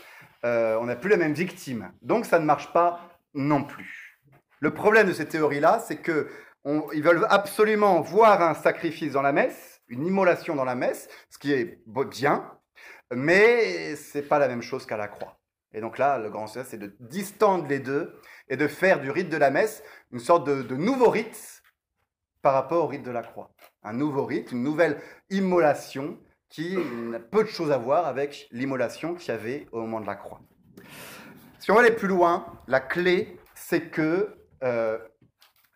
Euh, on n'a plus la même victime. Donc ça ne marche pas non plus. Le problème de ces théories-là, c'est qu'ils veulent absolument voir un sacrifice dans la messe, une immolation dans la messe, ce qui est bien, mais c'est pas la même chose qu'à la croix. Et donc là, le grand sens, c'est de distendre les deux et de faire du rite de la messe une sorte de nouveau rite par rapport au rite de la croix. Un nouveau rite, une nouvelle immolation qui n'a peu de choses à voir avec l'immolation qu'il y avait au moment de la croix. Si on va aller plus loin, la clé, c'est que euh,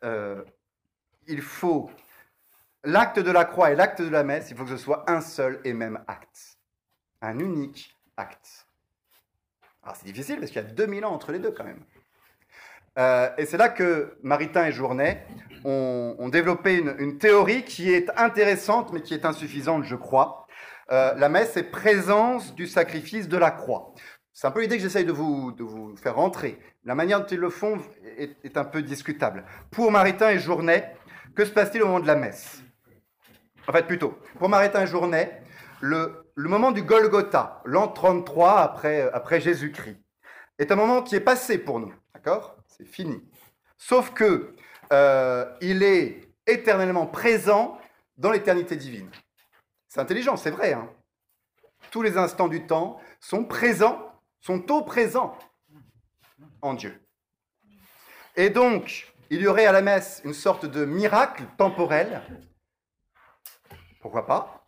euh, il faut l'acte de la croix et l'acte de la messe, il faut que ce soit un seul et même acte, un unique acte. Alors c'est difficile parce qu'il y a 2000 ans entre les deux quand même. Euh, et c'est là que Maritain et Journet ont, développé une, une, théorie qui est intéressante mais qui est insuffisante, je crois. Euh, la messe est présence du sacrifice de la croix. C'est un peu l'idée que j'essaye de vous, de vous faire rentrer. La manière dont ils le font est, un peu discutable. Pour Maritain et Journet, que se passe-t-il au moment de la messe? En fait, plutôt, pour Maritain et Journet, le, moment du Golgotha, l'an 33 après, après Jésus-Christ, est un moment qui est passé pour nous. D'accord? C'est fini. Sauf que euh, il est éternellement présent dans l'éternité divine. C'est intelligent, c'est vrai. Hein. Tous les instants du temps sont présents, sont au présent en Dieu. Et donc, il y aurait à la messe une sorte de miracle temporel, pourquoi pas,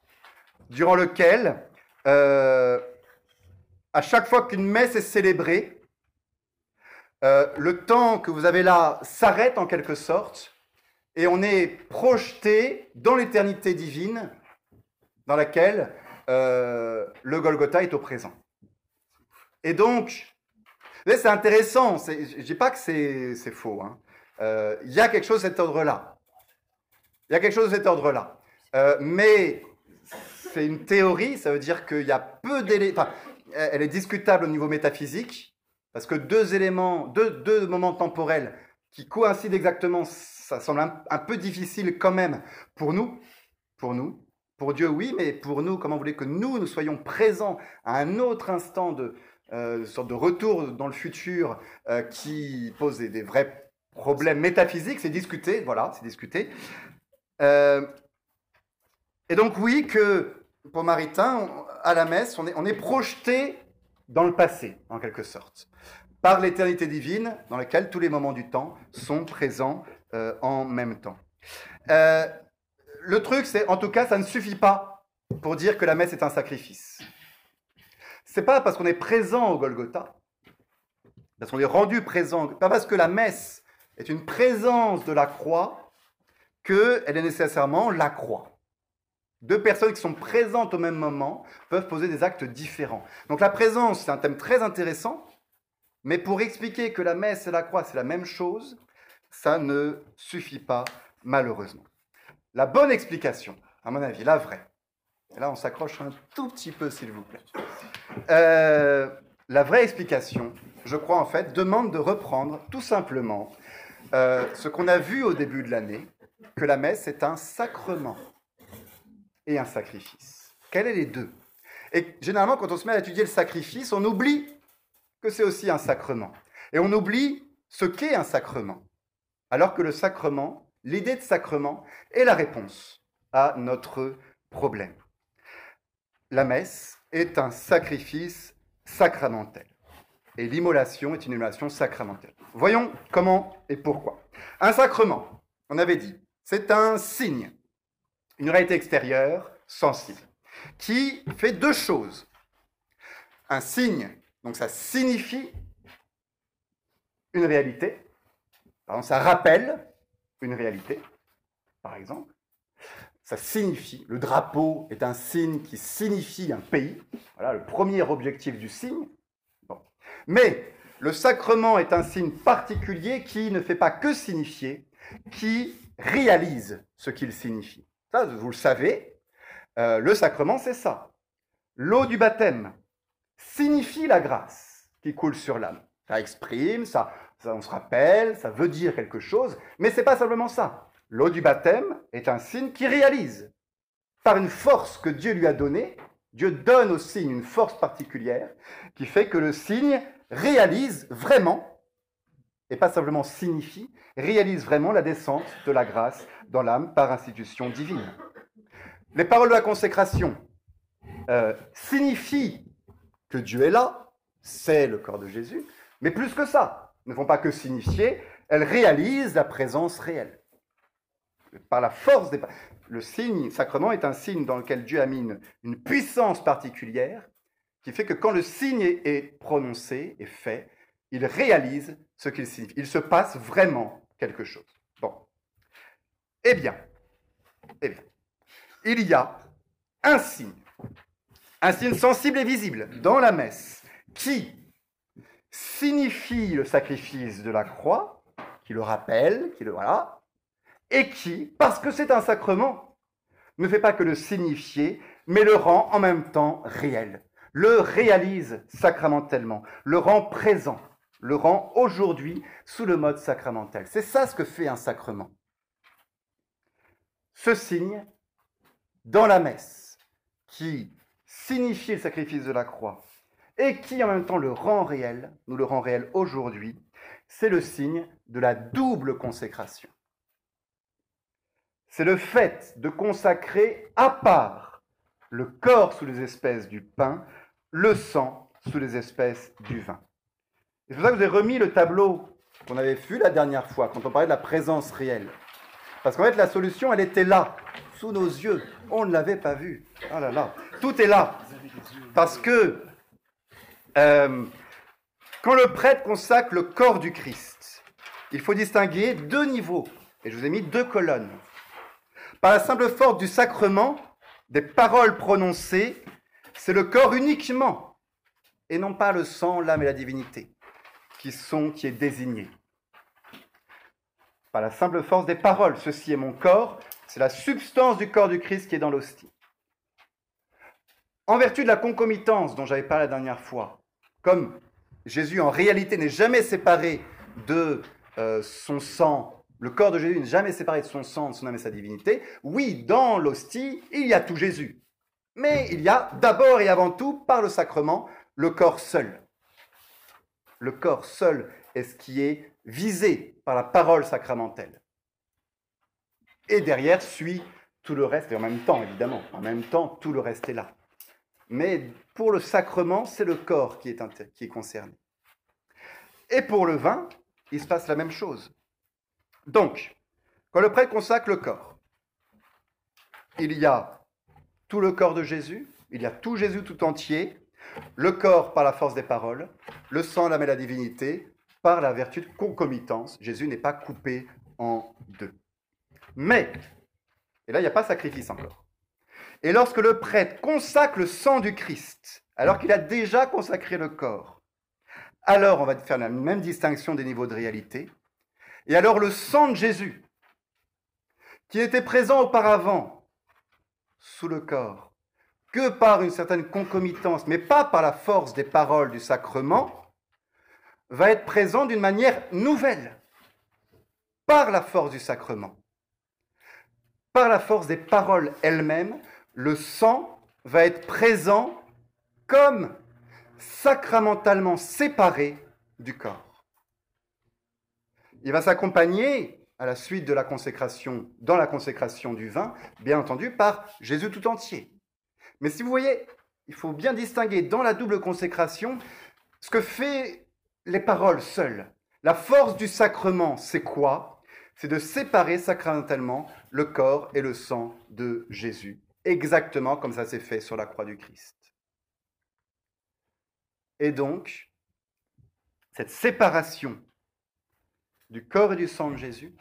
durant lequel, euh, à chaque fois qu'une messe est célébrée, euh, le temps que vous avez là s'arrête en quelque sorte, et on est projeté dans l'éternité divine dans laquelle euh, le Golgotha est au présent. Et donc, c'est intéressant, je ne dis pas que c'est faux, hein. euh, il y a quelque chose de cet ordre-là. Il y a quelque chose de cet ordre-là. Euh, mais c'est une théorie, ça veut dire qu'il y a peu d'éléments, elle est discutable au niveau métaphysique, parce que deux éléments, deux, moments temporels qui coïncident exactement, ça semble un, peu difficile quand même pour nous, pour nous. Pour Dieu, oui, mais pour nous, comment vous voulez que nous, nous soyons présents à un autre instant de euh, sorte de retour dans le futur euh, qui pose des, vrais problèmes métaphysiques, c'est discuté, voilà, c'est discuté. Euh, et donc oui, que pour Maritain, à la messe, on est projeté dans le passé, en quelque sorte, par l'éternité divine, dans laquelle tous les moments du temps sont présents en même temps le truc, c'est, en tout cas, ça ne suffit pas pour dire que la messe est un sacrifice. C'est pas parce qu'on est présent au Golgotha, parce qu'on est rendu présent, pas parce que la messe est une présence de la croix, qu'elle est nécessairement la croix. Deux personnes qui sont présentes au même moment peuvent poser des actes différents. Donc la présence, c'est un thème très intéressant, mais pour expliquer que la messe et la croix, c'est la même chose, ça ne suffit pas, malheureusement. La bonne explication, à mon avis, la vraie, et là on s'accroche un tout petit peu s'il vous plaît, euh, la vraie explication, je crois en fait, demande de reprendre tout simplement euh, ce qu'on a vu au début de l'année, que la messe est un sacrement et un sacrifice. Quels est les deux? Et généralement, quand on se met à étudier le sacrifice, on oublie que c'est aussi un sacrement. Et on oublie ce qu'est un sacrement. Alors que le sacrement, l'idée de sacrement, est la réponse à notre problème. La messe est un sacrifice sacramentel. Et l'immolation est une immolation sacramentelle. Voyons comment et pourquoi. Un sacrement, on avait dit, c'est un signe, une réalité extérieure sensible, qui fait deux choses. Un signe, donc ça signifie une réalité, ça rappelle une réalité, par exemple. Ça signifie, le drapeau est un signe qui signifie un pays. Voilà le premier objectif du signe. Mais le sacrement est un signe particulier qui ne fait pas que signifier, qui réalise ce qu'il signifie. Ça, vous le savez, euh, le sacrement, c'est ça. L'eau du baptême signifie la grâce qui coule sur l'âme. Ça exprime, ça, on se rappelle, ça veut dire quelque chose, mais c'est pas simplement ça. L'eau du baptême est un signe qui réalise. Par une force que Dieu lui a donnée, Dieu donne au signe une force particulière qui fait que le signe réalise vraiment, et pas simplement signifie, réalise vraiment la descente de la grâce dans l'âme par institution divine. Les paroles de la consécration euh, signifient que Dieu est là, c'est le corps de Jésus, mais plus que ça, ne font pas que signifier, elles réalisent la présence réelle. Par la force des... Le signe sacrement est un signe dans lequel Dieu a mis une puissance particulière qui fait que quand le signe est prononcé et fait, il réalise ce qu'il signifie. Il se passe vraiment quelque chose. Bon. Eh eh bien, il y a un signe, un signe sensible et visible dans la messe qui signifie le sacrifice de la croix, qui le rappelle, qui le voilà, et qui, parce que c'est un sacrement, ne fait pas que le signifier, mais le rend en même temps réel le réalise sacramentellement, le rend présent, le rend aujourd'hui sous le mode sacramentel. C'est ça ce que fait un sacrement. Ce signe, dans la messe, qui signifie le sacrifice de la croix et qui en même temps le rend réel, nous le rend réel aujourd'hui, c'est le signe de la double consécration. C'est le fait de consacrer à part le corps sous les espèces du pain le sang sous les espèces du vin. C'est pour ça que avez remis le tableau qu'on avait vu la dernière fois, quand on parlait de la présence réelle. Parce qu'en fait, la solution, elle était là, sous nos yeux. On ne l'avait pas vue. Oh là là. Tout est là. Parce que euh, quand le prêtre consacre le corps du Christ, il faut distinguer deux niveaux. Et je vous ai mis deux colonnes. Par la simple force du sacrement, des paroles prononcées c'est le corps uniquement, et non pas le sang, l'âme et la divinité, qui sont, qui est désigné. Par la simple force des paroles, ceci est mon corps, c'est la substance du corps du Christ qui est dans l'hostie. En vertu de la concomitance dont j'avais parlé la dernière fois, comme Jésus en réalité n'est jamais séparé de euh, son sang, le corps de Jésus n'est jamais séparé de son sang, de son âme et sa divinité, oui, dans l'hostie, il y a tout Jésus. Mais il y a d'abord et avant tout, par le sacrement, le corps seul. Le corps seul est ce qui est visé par la parole sacramentelle. Et derrière suit tout le reste, et en même temps, évidemment, en même temps, tout le reste est là. Mais pour le sacrement, c'est le corps qui est, qui est concerné. Et pour le vin, il se passe la même chose. Donc, quand le prêtre consacre le corps, il y a tout le corps de Jésus, il y a tout Jésus tout entier, le corps par la force des paroles, le sang, et la divinité par la vertu de concomitance. Jésus n'est pas coupé en deux. Mais, et là il n'y a pas sacrifice encore, et lorsque le prêtre consacre le sang du Christ, alors qu'il a déjà consacré le corps, alors on va faire la même distinction des niveaux de réalité, et alors le sang de Jésus, qui était présent auparavant sous le corps que par une certaine concomitance, mais pas par la force des paroles du sacrement, va être présent d'une manière nouvelle, par la force du sacrement. Par la force des paroles elles-mêmes, le sang va être présent comme sacramentalement séparé du corps. il va s'accompagner à la suite de la consécration, dans la consécration du vin, bien entendu, par Jésus tout entier. Mais si vous voyez, il faut bien distinguer dans la double consécration ce que fait les paroles seules. La force du sacrement, c'est quoi? C'est de séparer sacramentellement le corps et le sang de Jésus, exactement comme ça s'est fait sur la croix du Christ. Et donc, cette séparation du corps et du sang de Jésus,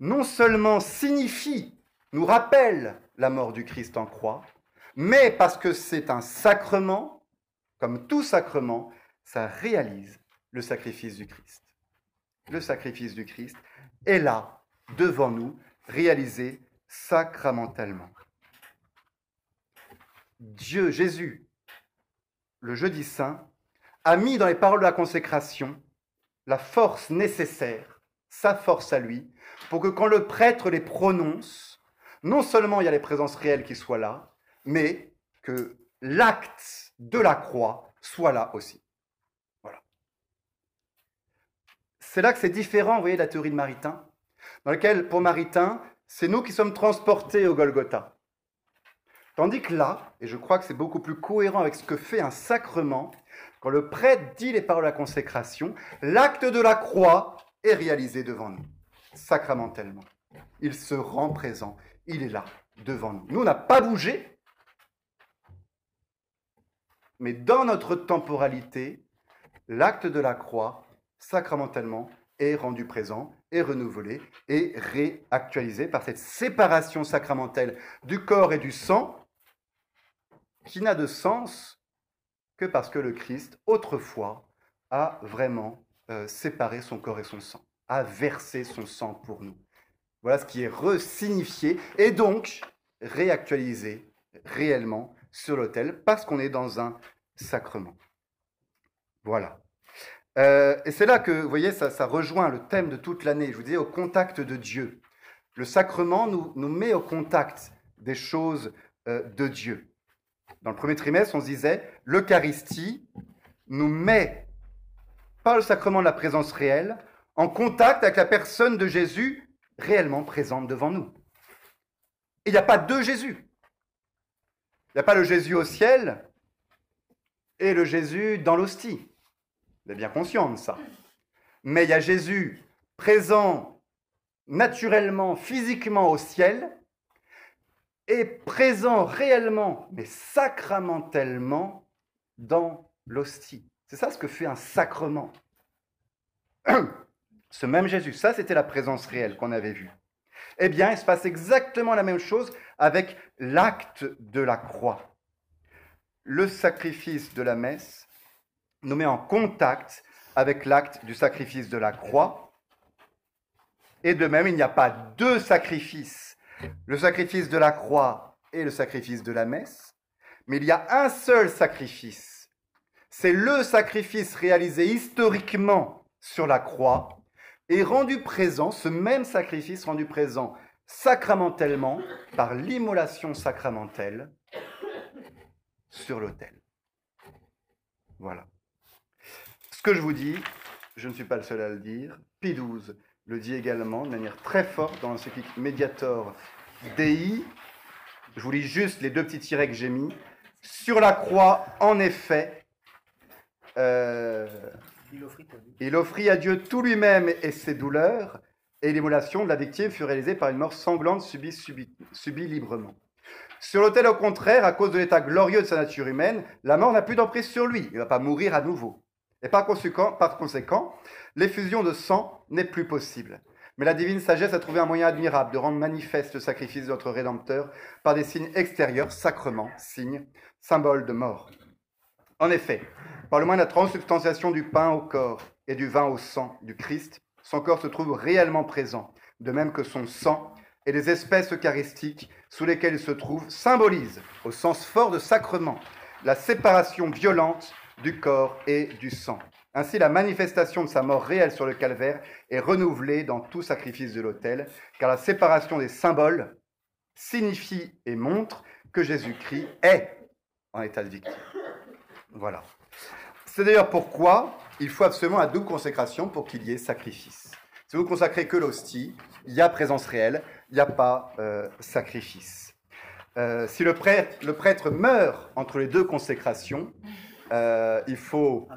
non seulement signifie, nous rappelle la mort du Christ en croix, mais parce que c'est un sacrement, comme tout sacrement, ça réalise le sacrifice du Christ. Le sacrifice du Christ est là, devant nous, réalisé sacramentellement. Dieu, Jésus, le jeudi saint, a mis dans les paroles de la consécration la force nécessaire, sa force à lui, pour que quand le prêtre les prononce, non seulement il y a les présences réelles qui soient là, mais que l'acte de la croix soit là aussi. Voilà. C'est là que c'est différent, vous voyez, de la théorie de Maritain, dans laquelle, pour Maritain, c'est nous qui sommes transportés au Golgotha. Tandis que là, et je crois que c'est beaucoup plus cohérent avec ce que fait un sacrement, quand le prêtre dit les paroles la consécration, l'acte de la croix est réalisé devant nous, sacramentellement. Il se rend présent, il est là, devant nous. Nous, on n'a pas bougé, mais dans notre temporalité, l'acte de la croix, sacramentellement, est rendu présent, est renouvelé, et réactualisé par cette séparation sacramentelle du corps et du sang, qui n'a de sens que parce que le Christ, autrefois, a vraiment euh, séparé son corps et son sang, a versé son sang pour nous. Voilà ce qui est resignifié et donc réactualisé réellement sur l'autel parce qu'on est dans un sacrement. Voilà. Euh, et c'est là que, vous voyez, ça, rejoint le thème de toute l'année. Je vous disais, au contact de Dieu. Le sacrement nous, met au contact des choses euh, de Dieu. Dans le premier trimestre, on se disait, l'Eucharistie nous met, par le sacrement de la présence réelle, en contact avec la personne de Jésus réellement présente devant nous. Il n'y a pas deux Jésus. Il n'y a pas le Jésus au ciel et le Jésus dans l'hostie. Vous êtes bien conscient de ça. Mais il y a Jésus présent naturellement, physiquement au ciel, est présent réellement, mais sacramentellement, dans l'hostie. C'est ça ce que fait un sacrement. Ce même Jésus, ça c'était la présence réelle qu'on avait vue. Eh bien, il se passe exactement la même chose avec l'acte de la croix. Le sacrifice de la messe nous met en contact avec l'acte du sacrifice de la croix. Et de même, il n'y a pas deux sacrifices le sacrifice de la croix et le sacrifice de la messe, mais il y a un seul sacrifice. C'est le sacrifice réalisé historiquement sur la croix et rendu présent, ce même sacrifice rendu présent sacramentellement par l'immolation sacramentelle sur l'autel. Voilà. Ce que je vous dis, je ne suis pas le seul à le dire, Pie XII le dit également de manière très forte dans l'encyclique Mediator Dei. Je vous lis juste les deux petits tirets que j'ai mis. Sur la croix, en effet, euh, il, offrit à Dieu tout lui-même et ses douleurs, et l'émulation de la victime fut réalisée par une mort sanglante subie, librement. Sur l'autel, au contraire, à cause de l'état glorieux de sa nature humaine, la mort n'a plus d'emprise sur lui. Il ne va pas mourir à nouveau. Et par conséquent, par conséquent l'effusion de sang n'est plus possible. Mais la divine sagesse a trouvé un moyen admirable de rendre manifeste le sacrifice de notre Rédempteur par des signes extérieurs, sacrements, signes, symboles de mort. En effet, par le moyen de la transubstantiation du pain au corps et du vin au sang du Christ, son corps se trouve réellement présent, de même que son sang et les espèces eucharistiques sous lesquelles il se trouve symbolisent, au sens fort de sacrement, la séparation violente du corps et du sang. Ainsi, la manifestation de sa mort réelle sur le calvaire est renouvelée dans tout sacrifice de l'autel, car la séparation des symboles signifie et montre que Jésus-Christ est en état de victime. Voilà. C'est d'ailleurs pourquoi il faut absolument la double consécration pour qu'il y ait sacrifice. Si vous consacrez que l'hostie, il y a présence réelle, il n'y a pas euh, sacrifice. Euh, si le prêtre, le prêtre, meurt entre les deux consécrations, euh, il faut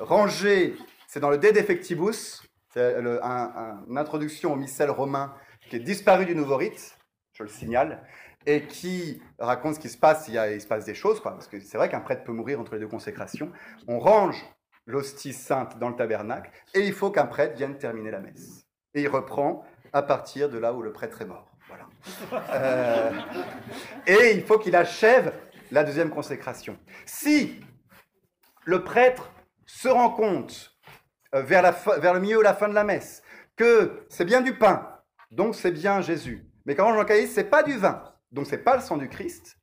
ranger, c'est dans le De Defectibus, c'est une introduction au missel romain qui est disparu du nouveau rite, je le signale, et qui raconte ce qui se passe, il, se passe des choses, parce que c'est vrai qu'un prêtre peut mourir entre les deux consécrations. On range l'hostie sainte dans le tabernacle, et il faut qu'un prêtre vienne terminer la messe. Et il reprend à partir de là où le prêtre est mort. Voilà. Euh, et il faut qu'il achève la deuxième consécration. Si le prêtre se rend compte euh, vers, la le milieu ou la fin de la messe que c'est bien du pain, donc c'est bien Jésus, mais quand on mange ce c'est pas du vin, donc c'est pas le sang du Christ,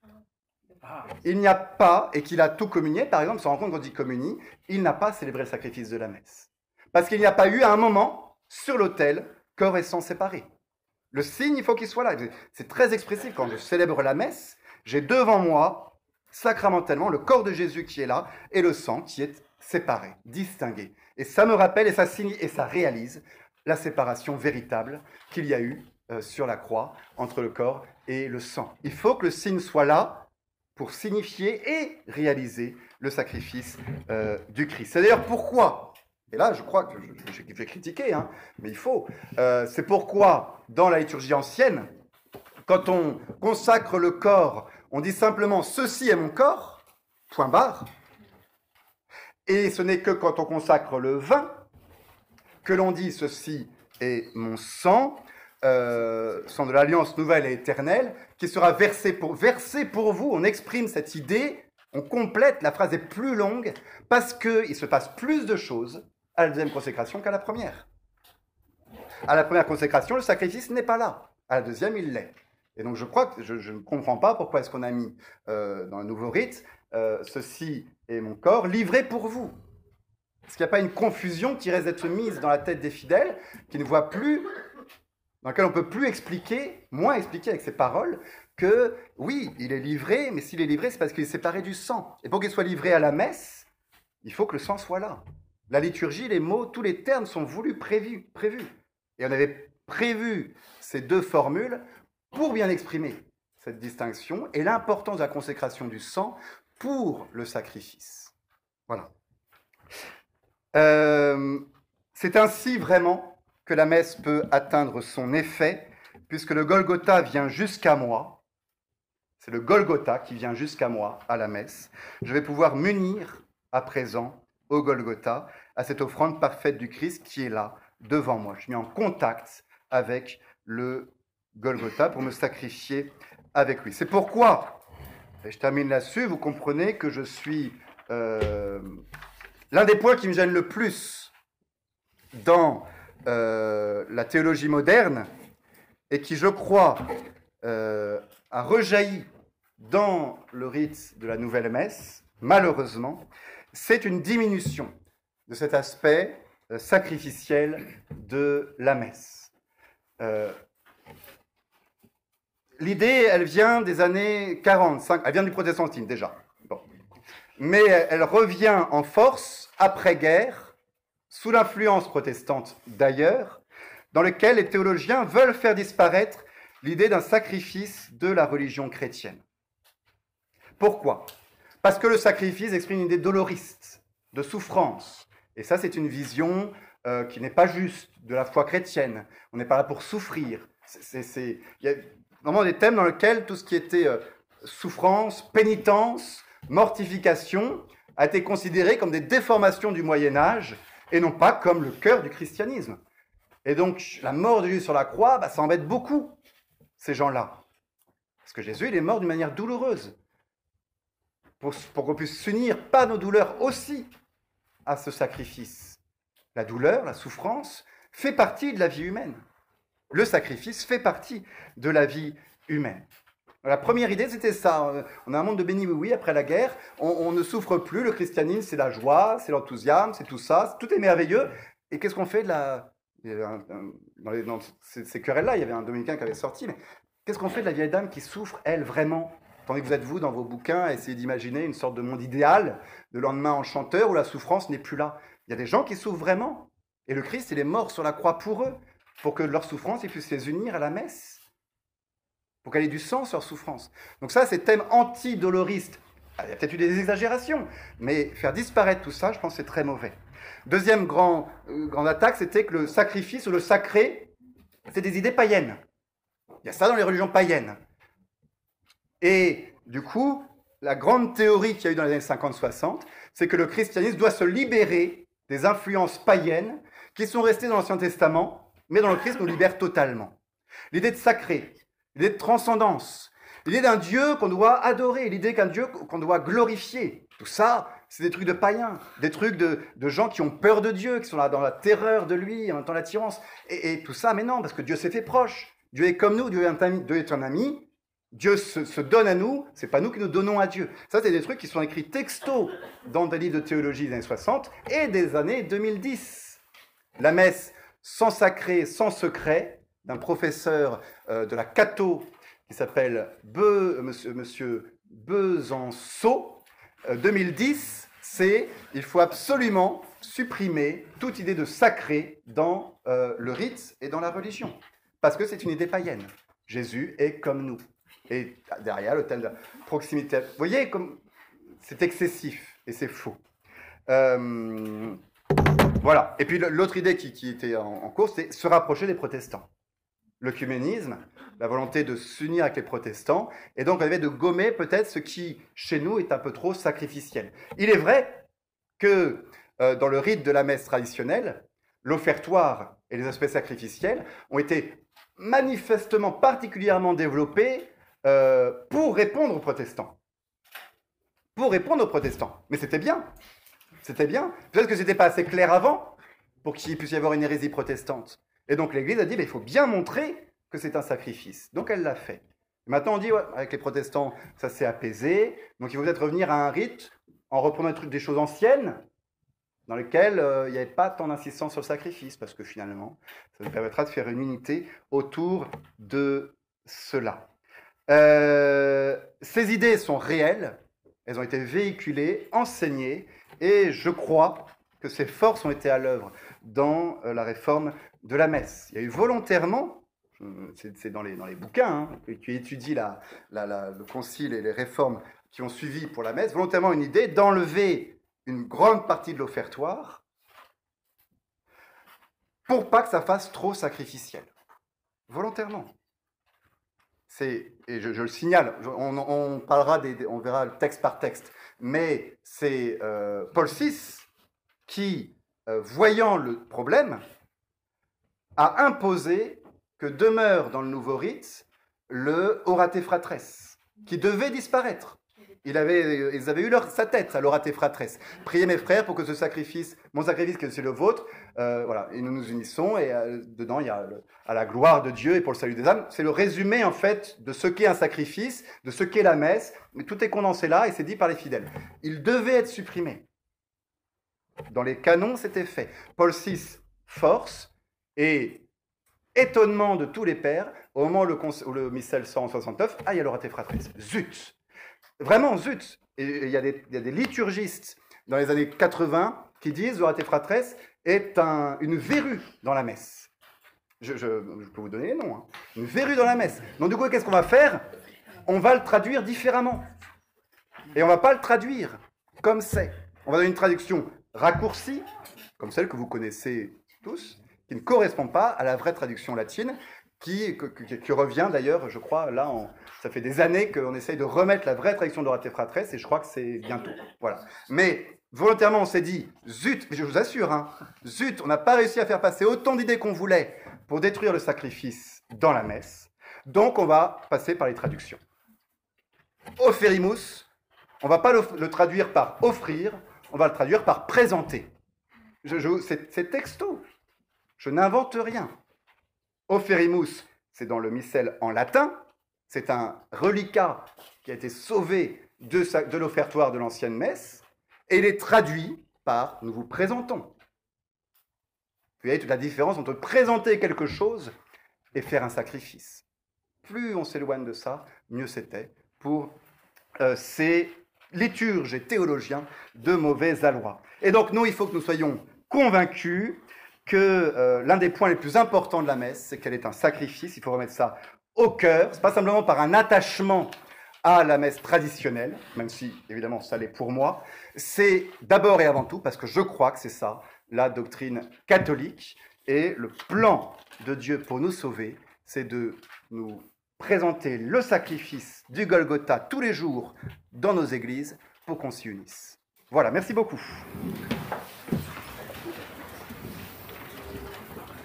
il n'y a pas, et qu'il a tout communié, par exemple, se rend compte quand il communie, il n'a pas célébré le sacrifice de la messe. Parce qu'il n'y a pas eu à un moment, sur l'autel, corps et sang séparés. Le signe, il faut qu'il soit là. C'est très expressif. Quand je célèbre la messe, j'ai devant moi, sacramentellement, le corps de Jésus qui est là et le sang qui est séparé, distingué. Et ça me rappelle et ça signe et ça réalise la séparation véritable qu'il y a eu euh, sur la croix entre le corps et le sang. Il faut que le signe soit là pour signifier et réaliser le sacrifice euh, du Christ. C'est d'ailleurs pourquoi, et là je crois que je, vais critiquer, hein, mais il faut, euh, c'est pourquoi dans la liturgie ancienne, quand on consacre le corps, on dit simplement ceci est mon corps, point barre, et ce n'est que quand on consacre le vin que l'on dit ceci est mon sang, euh, sang de l'alliance nouvelle et éternelle, qui sera versé pour, versé pour vous. On exprime cette idée, on complète, la phrase est plus longue, parce qu'il se passe plus de choses à la deuxième consécration qu'à la première. À la première consécration, le sacrifice n'est pas là. À la deuxième, il l'est. Et donc je crois que je, ne comprends pas pourquoi est-ce qu'on a mis euh, dans le nouveau rite euh, ceci est mon corps livré pour vous. Est-ce qu'il n'y a pas une confusion qui reste d'être mise dans la tête des fidèles, qui ne voient plus dans lequel on ne peut plus expliquer, moins expliquer avec ses paroles, que oui, il est livré, mais s'il est livré, c'est parce qu'il est séparé du sang. Et pour qu'il soit livré à la messe, il faut que le sang soit là. La liturgie, les mots, tous les termes sont voulus, prévus. prévus. Et on avait prévu ces deux formules pour bien exprimer cette distinction et l'importance de la consécration du sang pour le sacrifice. Voilà. Euh, c'est ainsi vraiment que la messe peut atteindre son effet, puisque le Golgotha vient jusqu'à moi. C'est le Golgotha qui vient jusqu'à moi à la messe. Je vais pouvoir m'unir à présent au Golgotha, à cette offrande parfaite du Christ qui est là, devant moi. Je suis en contact avec le Golgotha pour me sacrifier avec lui. C'est pourquoi, et je termine là-dessus, vous comprenez que je suis euh, l'un des points qui me gêne le plus dans euh, la théologie moderne et qui, je crois, euh, a rejailli dans le rite de la nouvelle messe, malheureusement, c'est une diminution de cet aspect sacrificiel de la messe. L'idée, elle vient des années 45, elle vient du protestantisme déjà, mais elle revient en force après-guerre sous l'influence protestante d'ailleurs, dans lequel les théologiens veulent faire disparaître l'idée d'un sacrifice de la religion chrétienne. Pourquoi? Parce que le sacrifice exprime une idée doloriste, de souffrance. Et ça, c'est une vision euh, qui n'est pas juste de la foi chrétienne. On n'est pas là pour souffrir. Vraiment des thèmes dans lesquels tout ce qui était euh, souffrance, pénitence, mortification a été considéré comme des déformations du Moyen Âge et non pas comme le cœur du christianisme. Et donc, la mort de Jésus sur la croix, bah, ça embête beaucoup ces gens-là. Parce que Jésus, il est mort d'une manière douloureuse. Pour, pour qu'on puisse s'unir par nos douleurs aussi à ce sacrifice. La douleur, la souffrance, fait partie de la vie humaine. Le sacrifice fait partie de la vie humaine. La première idée, c'était ça. On a un monde de béni oui après la guerre. On, ne souffre plus. Le christianisme, c'est la joie, c'est l'enthousiasme, c'est tout ça. Tout est merveilleux. Et qu'est-ce qu'on fait de la... Dans, ces, querelles-là, il y avait un dominicain qui avait sorti. Mais qu'est-ce qu'on fait de la vieille dame qui souffre, elle, vraiment? Tandis que vous êtes, vous, dans vos bouquins, à essayer d'imaginer une sorte de monde idéal, de lendemain enchanteur, où la souffrance n'est plus là. Il y a des gens qui souffrent vraiment. Et le Christ, il est mort sur la croix pour eux, pour que leur souffrance, ils puissent les unir à la messe, pour qu'elle ait du sens leur souffrance. Donc ça, c'est thème anti-doloriste. Ah, il y a peut-être eu des exagérations, mais faire disparaître tout ça, je pense c'est très mauvais. Deuxième euh, grande attaque, c'était que le sacrifice ou le sacré, c'est des idées païennes. Il y a ça dans les religions païennes. Et du coup, la grande théorie qu'il y a eu dans les années 50-60, c'est que le christianisme doit se libérer des influences païennes qui sont restées dans l'Ancien Testament, mais dans le Christ nous libère totalement. L'idée de sacré, l'idée de transcendance, l'idée d'un Dieu qu'on doit adorer, l'idée qu'un Dieu qu'on doit glorifier, tout ça, c'est des trucs de païens, des trucs de, gens qui ont peur de Dieu, qui sont là dans la terreur de lui, en même temps l'attirance. Et, tout ça, mais non, parce que Dieu s'est fait proche. Dieu est comme nous, Dieu est un ami, Dieu Dieu se, donne à nous, c'est pas nous qui nous donnons à Dieu. Ça, c'est des trucs qui sont écrits texto dans des livres de théologie des années 60 et des années 2010. La messe sans sacré, sans secret, d'un professeur euh, de la Cato qui s'appelle Be, monsieur, monsieur Besançon, 2010, euh, c'est il faut absolument supprimer toute idée de sacré dans euh, le rite et dans la religion. Parce que c'est une idée païenne. Jésus est comme nous. Et derrière, thème de proximité. Vous voyez, c'est excessif et c'est faux. Voilà. Et puis l'autre idée qui, était en, cours, c'est se rapprocher des protestants. L'œcuménisme, la volonté de s'unir avec les protestants, et donc on avait de gommer peut-être ce qui, chez nous, est un peu trop sacrificiel. Il est vrai que euh, dans le rite de la messe traditionnelle, l'offertoire et les aspects sacrificiels ont été manifestement particulièrement développés euh, pour répondre aux protestants. Pour répondre aux protestants. Mais c'était bien. C'était bien. Peut-être que ce n'était pas assez clair avant pour qu'il puisse y avoir une hérésie protestante. Et donc l'Église a dit, il faut bien montrer que c'est un sacrifice. Donc elle l'a fait. Maintenant on dit, ouais, avec les protestants, ça s'est apaisé. Donc il faut peut-être revenir à un rite en reprenant des choses anciennes dans lesquelles euh, il n'y avait pas tant d'insistance sur le sacrifice, parce que finalement, ça nous permettra de faire une unité autour de cela. Euh, ces idées sont réelles, elles ont été véhiculées, enseignées, et je crois que ces forces ont été à l'œuvre dans euh, la réforme de la messe. Il y a eu volontairement, c'est dans les, bouquins, hein, qui étudient le concile et les réformes qui ont suivi pour la messe, volontairement une idée d'enlever une grande partie de l'offertoire pour pas que ça fasse trop sacrificiel. Volontairement c'est, et je, le signale, on, parlera, on verra texte par texte, mais c'est euh, Paul VI qui, euh, voyant le problème, a imposé que demeure dans le nouveau rite le orate fratres, qui devait disparaître. Il avait, ils avaient eu leur, sa tête à l'orate fratres. Priez mes frères pour que ce sacrifice, mon sacrifice qui est le vôtre, euh, voilà, et nous nous unissons, et euh, dedans il y a à la gloire de Dieu et pour le salut des âmes. C'est le résumé en fait de ce qu'est un sacrifice, de ce qu'est la messe, mais tout est condensé là et c'est dit par les fidèles. Il devait être supprimé. Dans les canons, c'était fait. Paul VI force et étonnement de tous les pères, au moment où le, où le missel 169, ah, il y a fratres. Zut Vraiment, zut il y, a des, liturgistes dans les années 80 qui disent Orate Fratres est une verrue dans la messe. Je, peux vous donner les noms. Hein. Une verrue dans la messe. Donc du coup, qu'est-ce qu'on va faire? On va le traduire différemment. Et on va pas le traduire comme c'est. On va donner une traduction raccourcie, comme celle que vous connaissez tous, qui ne correspond pas à la vraie traduction latine, qui, revient d'ailleurs, je crois, là, ça fait des années qu'on essaye de remettre la vraie traduction d'Orate Fratres, et je crois que c'est bientôt. Voilà. Mais volontairement, on s'est dit, zut, je vous assure, hein, zut, on n'a pas réussi à faire passer autant d'idées qu'on voulait pour détruire le sacrifice dans la messe, donc on va passer par les traductions. Offerimus, on va pas le, traduire par offrir, on va le traduire par présenter. Je, c'est texto. Je n'invente rien. Offerimus, c'est dans le missel en latin. C'est un reliquat qui a été sauvé de, l'offertoire de l'ancienne messe. Et il est traduit par nous vous présentons. Vous voyez toute la différence entre présenter quelque chose et faire un sacrifice. Plus on s'éloigne de ça, mieux c'était pour euh, ces liturges et théologiens de mauvais aloi. Et donc nous, il faut que nous soyons convaincus que euh, l'un des points les plus importants de la messe, c'est qu'elle est un sacrifice. Il faut remettre ça au cœur. C'est pas simplement par un attachement à la messe traditionnelle, même si évidemment ça l'est pour moi. C'est d'abord et avant tout parce que je crois que c'est ça la doctrine catholique et le plan de Dieu pour nous sauver, c'est de nous présenter le sacrifice du Golgotha tous les jours dans nos églises pour qu'on s'y unisse. Voilà, merci beaucoup.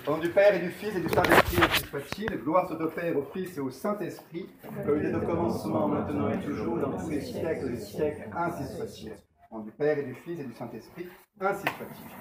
Au nom du Père et du Fils et du Saint-Esprit, ainsi soit-il. Gloire soit au Père, au Fils et au Saint-Esprit, comme il est au commencement, maintenant et toujours, dans tous les siècles des siècles, ainsi soit-il. Au nom du Père et du Fils et du Saint-Esprit, ainsi soit-il.